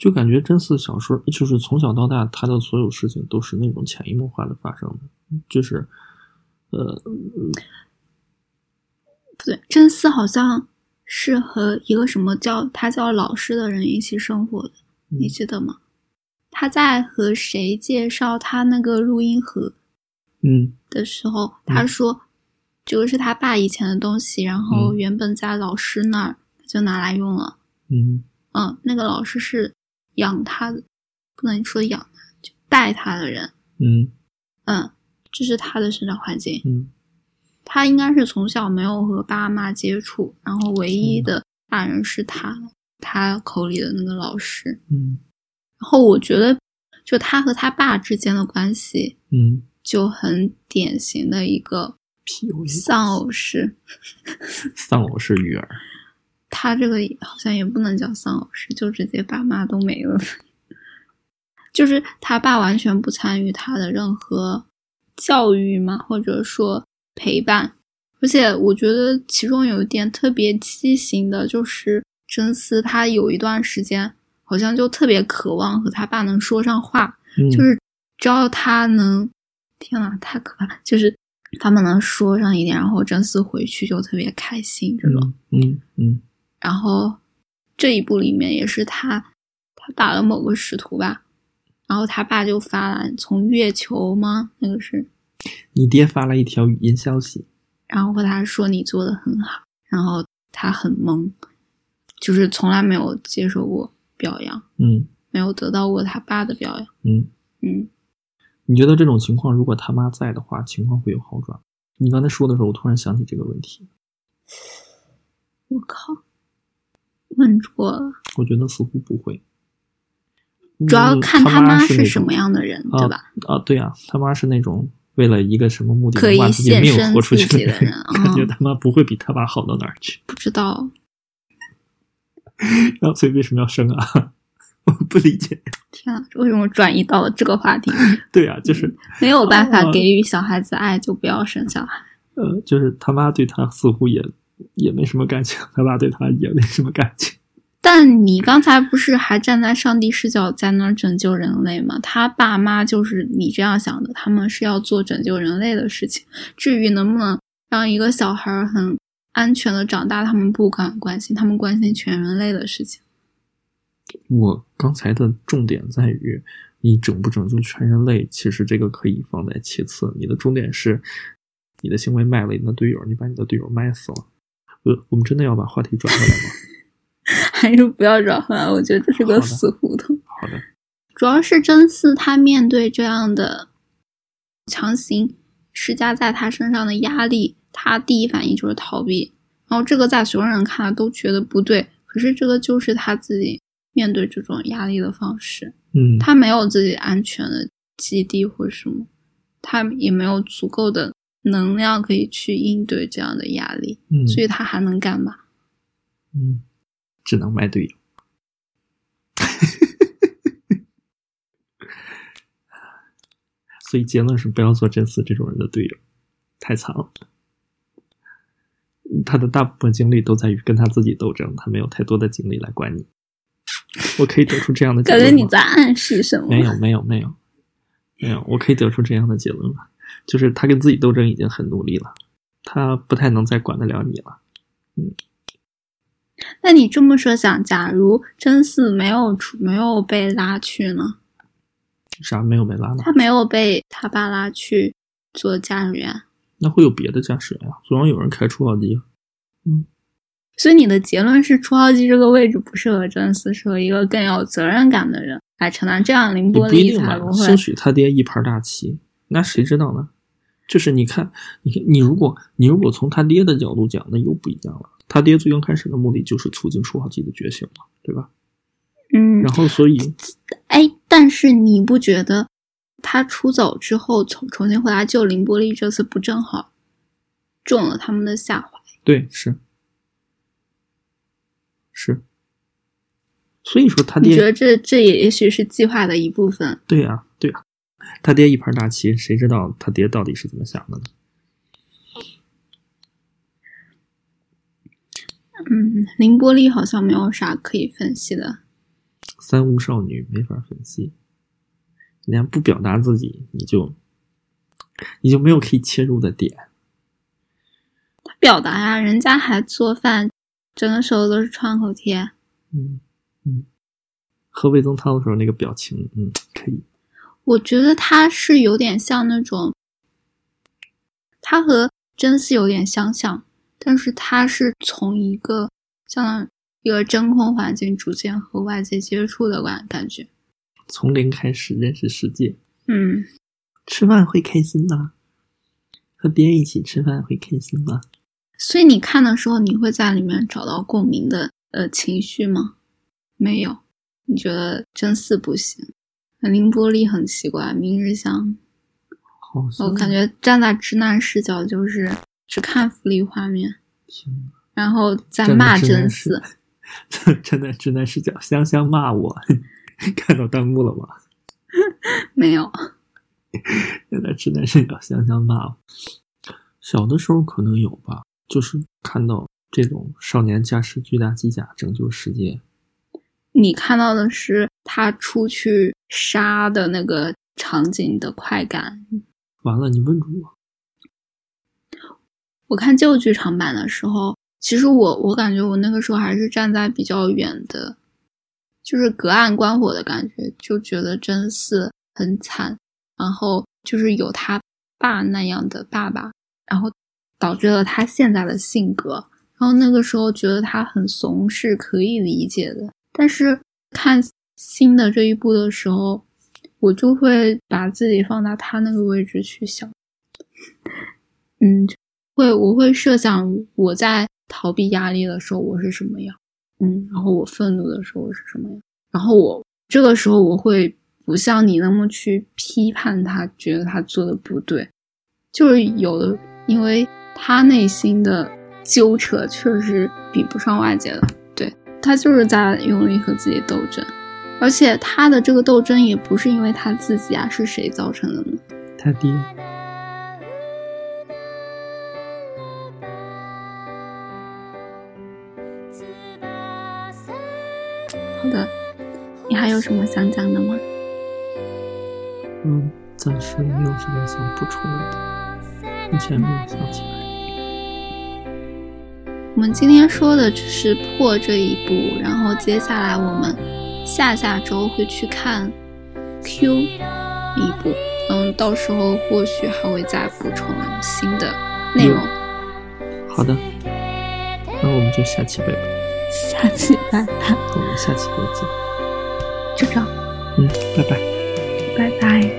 [SPEAKER 2] 就感觉真嗣小说就是从小到大，他的所有事情都是那种潜移默化的发生的，就是，呃，
[SPEAKER 1] 不对，真嗣好像是和一个什么叫他叫老师的人一起生活的，
[SPEAKER 2] 嗯
[SPEAKER 1] 你记得吗？他在和谁介绍他那个录音盒
[SPEAKER 2] 嗯。
[SPEAKER 1] 的时候，他说这个是他爸以前的东西，然后
[SPEAKER 2] 嗯
[SPEAKER 1] 原本在老师那儿就拿来用了。
[SPEAKER 2] 嗯
[SPEAKER 1] 嗯，那个老师是养他的，不能说养他，就带他的人。
[SPEAKER 2] 嗯
[SPEAKER 1] 嗯，这是他的生长环境。
[SPEAKER 2] 嗯
[SPEAKER 1] 他应该是从小没有和爸妈接触，然后唯一的大人是他，他口里的那个老师。
[SPEAKER 2] 嗯
[SPEAKER 1] 然后我觉得，就他和他爸之间的关系
[SPEAKER 2] 嗯
[SPEAKER 1] 就很典型的一个
[SPEAKER 2] ，PUA
[SPEAKER 1] 丧偶式。
[SPEAKER 2] 丧偶式育儿，
[SPEAKER 1] 他这个好像也不能叫丧偶式，就直接爸妈都没了。[LAUGHS] 就是他爸完全不参与他的任何教育嘛，或者说陪伴。而且我觉得其中有一点特别畸形的，就是真丝他有一段时间好像就特别渴望和他爸能说上话，
[SPEAKER 2] 嗯
[SPEAKER 1] 就是只要他能，天呐，太可怕！就是他们能说上一点，然后真嗣回去就特别开心这种。
[SPEAKER 2] 嗯嗯嗯
[SPEAKER 1] 然后这一部里面也是他，他打了某个使徒吧，然后他爸就发了从月球吗？那个是，
[SPEAKER 2] 你爹发了一条语音消息，
[SPEAKER 1] 然后和他说你做的很好，然后他很懵，就是从来没有接受过表扬，
[SPEAKER 2] 嗯
[SPEAKER 1] 没有得到过他爸的表扬。
[SPEAKER 2] 嗯，
[SPEAKER 1] 嗯，
[SPEAKER 2] 你觉得这种情况如果他妈在的话，情况会有好转？你刚才说的时候，我突然想起这个问题，
[SPEAKER 1] 我靠，问错了，
[SPEAKER 2] 我觉得似乎不会。
[SPEAKER 1] 主要看
[SPEAKER 2] 他
[SPEAKER 1] 妈
[SPEAKER 2] 是
[SPEAKER 1] 什么样的人，
[SPEAKER 2] 啊
[SPEAKER 1] 对吧？
[SPEAKER 2] 啊，对啊，他妈是那种为了一个什么目的
[SPEAKER 1] 可以
[SPEAKER 2] 能把自己的命
[SPEAKER 1] 献身
[SPEAKER 2] 活出去
[SPEAKER 1] 的人
[SPEAKER 2] 感觉
[SPEAKER 1] 嗯
[SPEAKER 2] 他妈不会比他爸好到哪儿去。
[SPEAKER 1] 不知道，[LAUGHS]
[SPEAKER 2] 然后所以为什么要生啊？我 [LAUGHS] 不理解。
[SPEAKER 1] 天啊，为什么转移到了这个话题？[LAUGHS]
[SPEAKER 2] 对啊，就是
[SPEAKER 1] 没有办法
[SPEAKER 2] 啊
[SPEAKER 1] 给予小孩子爱，就不要生小孩。
[SPEAKER 2] 呃，就是他妈对他似乎也也没什么感情，他爸对他也没什么感情。
[SPEAKER 1] 但你刚才不是还站在上帝视角在那儿拯救人类吗？他爸妈就是你这样想的，他们是要做拯救人类的事情。至于能不能让一个小孩儿很安全的长大，他们不敢关心，他们关心全人类的事情。
[SPEAKER 2] 我刚才的重点在于，你拯不拯救全人类，其实这个可以放在其次。你的重点是，你的行为卖了你的队友，你把你的队友卖死了。呃，我们真的要把话题转回来吗？[LAUGHS]
[SPEAKER 1] 还是不要转回来，我觉得这是个死胡同。
[SPEAKER 2] 好的，
[SPEAKER 1] 主要是真嗣他面对这样的强行施加在他身上的压力，他第一反应就是逃避。然后这个在所有人看来都觉得不对，可是这个就是他自己面对这种压力的方式。
[SPEAKER 2] 嗯，
[SPEAKER 1] 他没有自己安全的基地或什么，他也没有足够的能量可以去应对这样的压力，
[SPEAKER 2] 嗯，
[SPEAKER 1] 所以他还能干嘛？
[SPEAKER 2] 嗯，只能卖队友。[LAUGHS] 所以结论是不要做真嗣这种人的队友，太惨了。他的大部分精力都在于跟他自己斗争，他没有太多的精力来管你。我可以得出这样的结
[SPEAKER 1] 感
[SPEAKER 2] 论吗？
[SPEAKER 1] 觉你在暗示什么？
[SPEAKER 2] 没有，没有，没有，没有。我可以得出这样的结论吧？就是他跟自己斗争已经很努力了，他不太能再管得了你了。
[SPEAKER 1] 嗯那你这么设想，假如真嗣没有出没有被拉去呢？
[SPEAKER 2] 啥没有被拉呢？
[SPEAKER 1] 他没有被他爸拉去做驾驶员，
[SPEAKER 2] 那会有别的驾驶员呀，总要有人开初号机啊。
[SPEAKER 1] 所以你的结论是初号机这个位置不适合真嗣，适合一个更有责任感的人来承担。这样凌
[SPEAKER 2] 也
[SPEAKER 1] 波丽
[SPEAKER 2] 不一定吧
[SPEAKER 1] 才不，会
[SPEAKER 2] 兴许他爹一盘大棋，那谁知道呢？就是你看，你看，你如果你如果从他爹的角度讲，那又不一样了。他爹最刚开始的目的就是促进初号机的觉醒嘛，对吧？
[SPEAKER 1] 嗯
[SPEAKER 2] 然，后所以
[SPEAKER 1] 哎，但是你不觉得他出走之后重重新回来救凌波丽，这次不正好中了他们的下怀？
[SPEAKER 2] 对是是，所以说他爹
[SPEAKER 1] 你觉得这这也也许是计划的一部分？
[SPEAKER 2] 对呀、对呀、他爹一盘大棋，谁知道他爹到底是怎么想的呢？
[SPEAKER 1] 嗯，凌波丽好像没有啥可以分析的。
[SPEAKER 2] 三无少女没法分析，人家不表达自己，你就你就没有可以切入的点。
[SPEAKER 1] 他表达呀，人家还做饭，整个手都是创口贴。
[SPEAKER 2] 嗯嗯，喝味增汤的时候那个表情，嗯，可以。
[SPEAKER 1] 我觉得他是有点像那种，他和真丝有点相像，但是他是从一个像一个真空环境逐渐和外界接触的感感觉，
[SPEAKER 2] 从零开始认识世界。
[SPEAKER 1] 嗯，
[SPEAKER 2] 吃饭会开心吗？和别人一起吃饭会开心吗？
[SPEAKER 1] 所以你看的时候，你会在里面找到共鸣的呃情绪吗？没有，你觉得真四不行？凌波丽很奇怪，明日香，
[SPEAKER 2] 好
[SPEAKER 1] 我感觉站在直男视角就是只看福利画面，然后
[SPEAKER 2] 在
[SPEAKER 1] 骂真
[SPEAKER 2] 直男视
[SPEAKER 1] 丝。[LAUGHS]
[SPEAKER 2] 站在直男视角，香香骂我，[LAUGHS] 看到弹幕了吗？
[SPEAKER 1] 没有，[LAUGHS]
[SPEAKER 2] 站在直男视角，香香骂我。小的时候可能有吧，就是看到这种少年驾驶巨大机甲拯救世界，
[SPEAKER 1] 你看到的是他出去杀的那个场景的快感。
[SPEAKER 2] 完了你问住我，
[SPEAKER 1] 我看旧剧场版的时候，其实我我感觉我那个时候还是站在比较远的，就是隔岸观火的感觉，就觉得真嗣很惨，然后就是有他爸那样的爸爸，然后导致了他现在的性格。然后那个时候觉得他很怂是可以理解的，但是看新的这一部的时候，我就会把自己放到他那个位置去想，嗯，会我会设想我在逃避压力的时候我是什么样，嗯，然后我愤怒的时候我是什么样，然后我这个时候我会不像你那么去批判他，觉得他做的不对，就是有的，因为他内心的纠扯确实比不上外界的，对他就是在用力和自己斗争，而且他的这个斗争也不是因为他自己啊，是谁造成的呢？
[SPEAKER 2] 他爹。
[SPEAKER 1] 好的，你还有什么想讲的吗？
[SPEAKER 2] 嗯，暂时没有什么想补充的，目前没有想起来。
[SPEAKER 1] 我们今天说的只是破这一部，然后接下来我们下下周会去看 Q 一部，嗯，到时候或许还会再补充新的内容。
[SPEAKER 2] 好的，那我们就下期拜拜。
[SPEAKER 1] 下期拜拜，
[SPEAKER 2] 我们下期再见。
[SPEAKER 1] 就这样，
[SPEAKER 2] 嗯，拜拜。
[SPEAKER 1] 拜拜。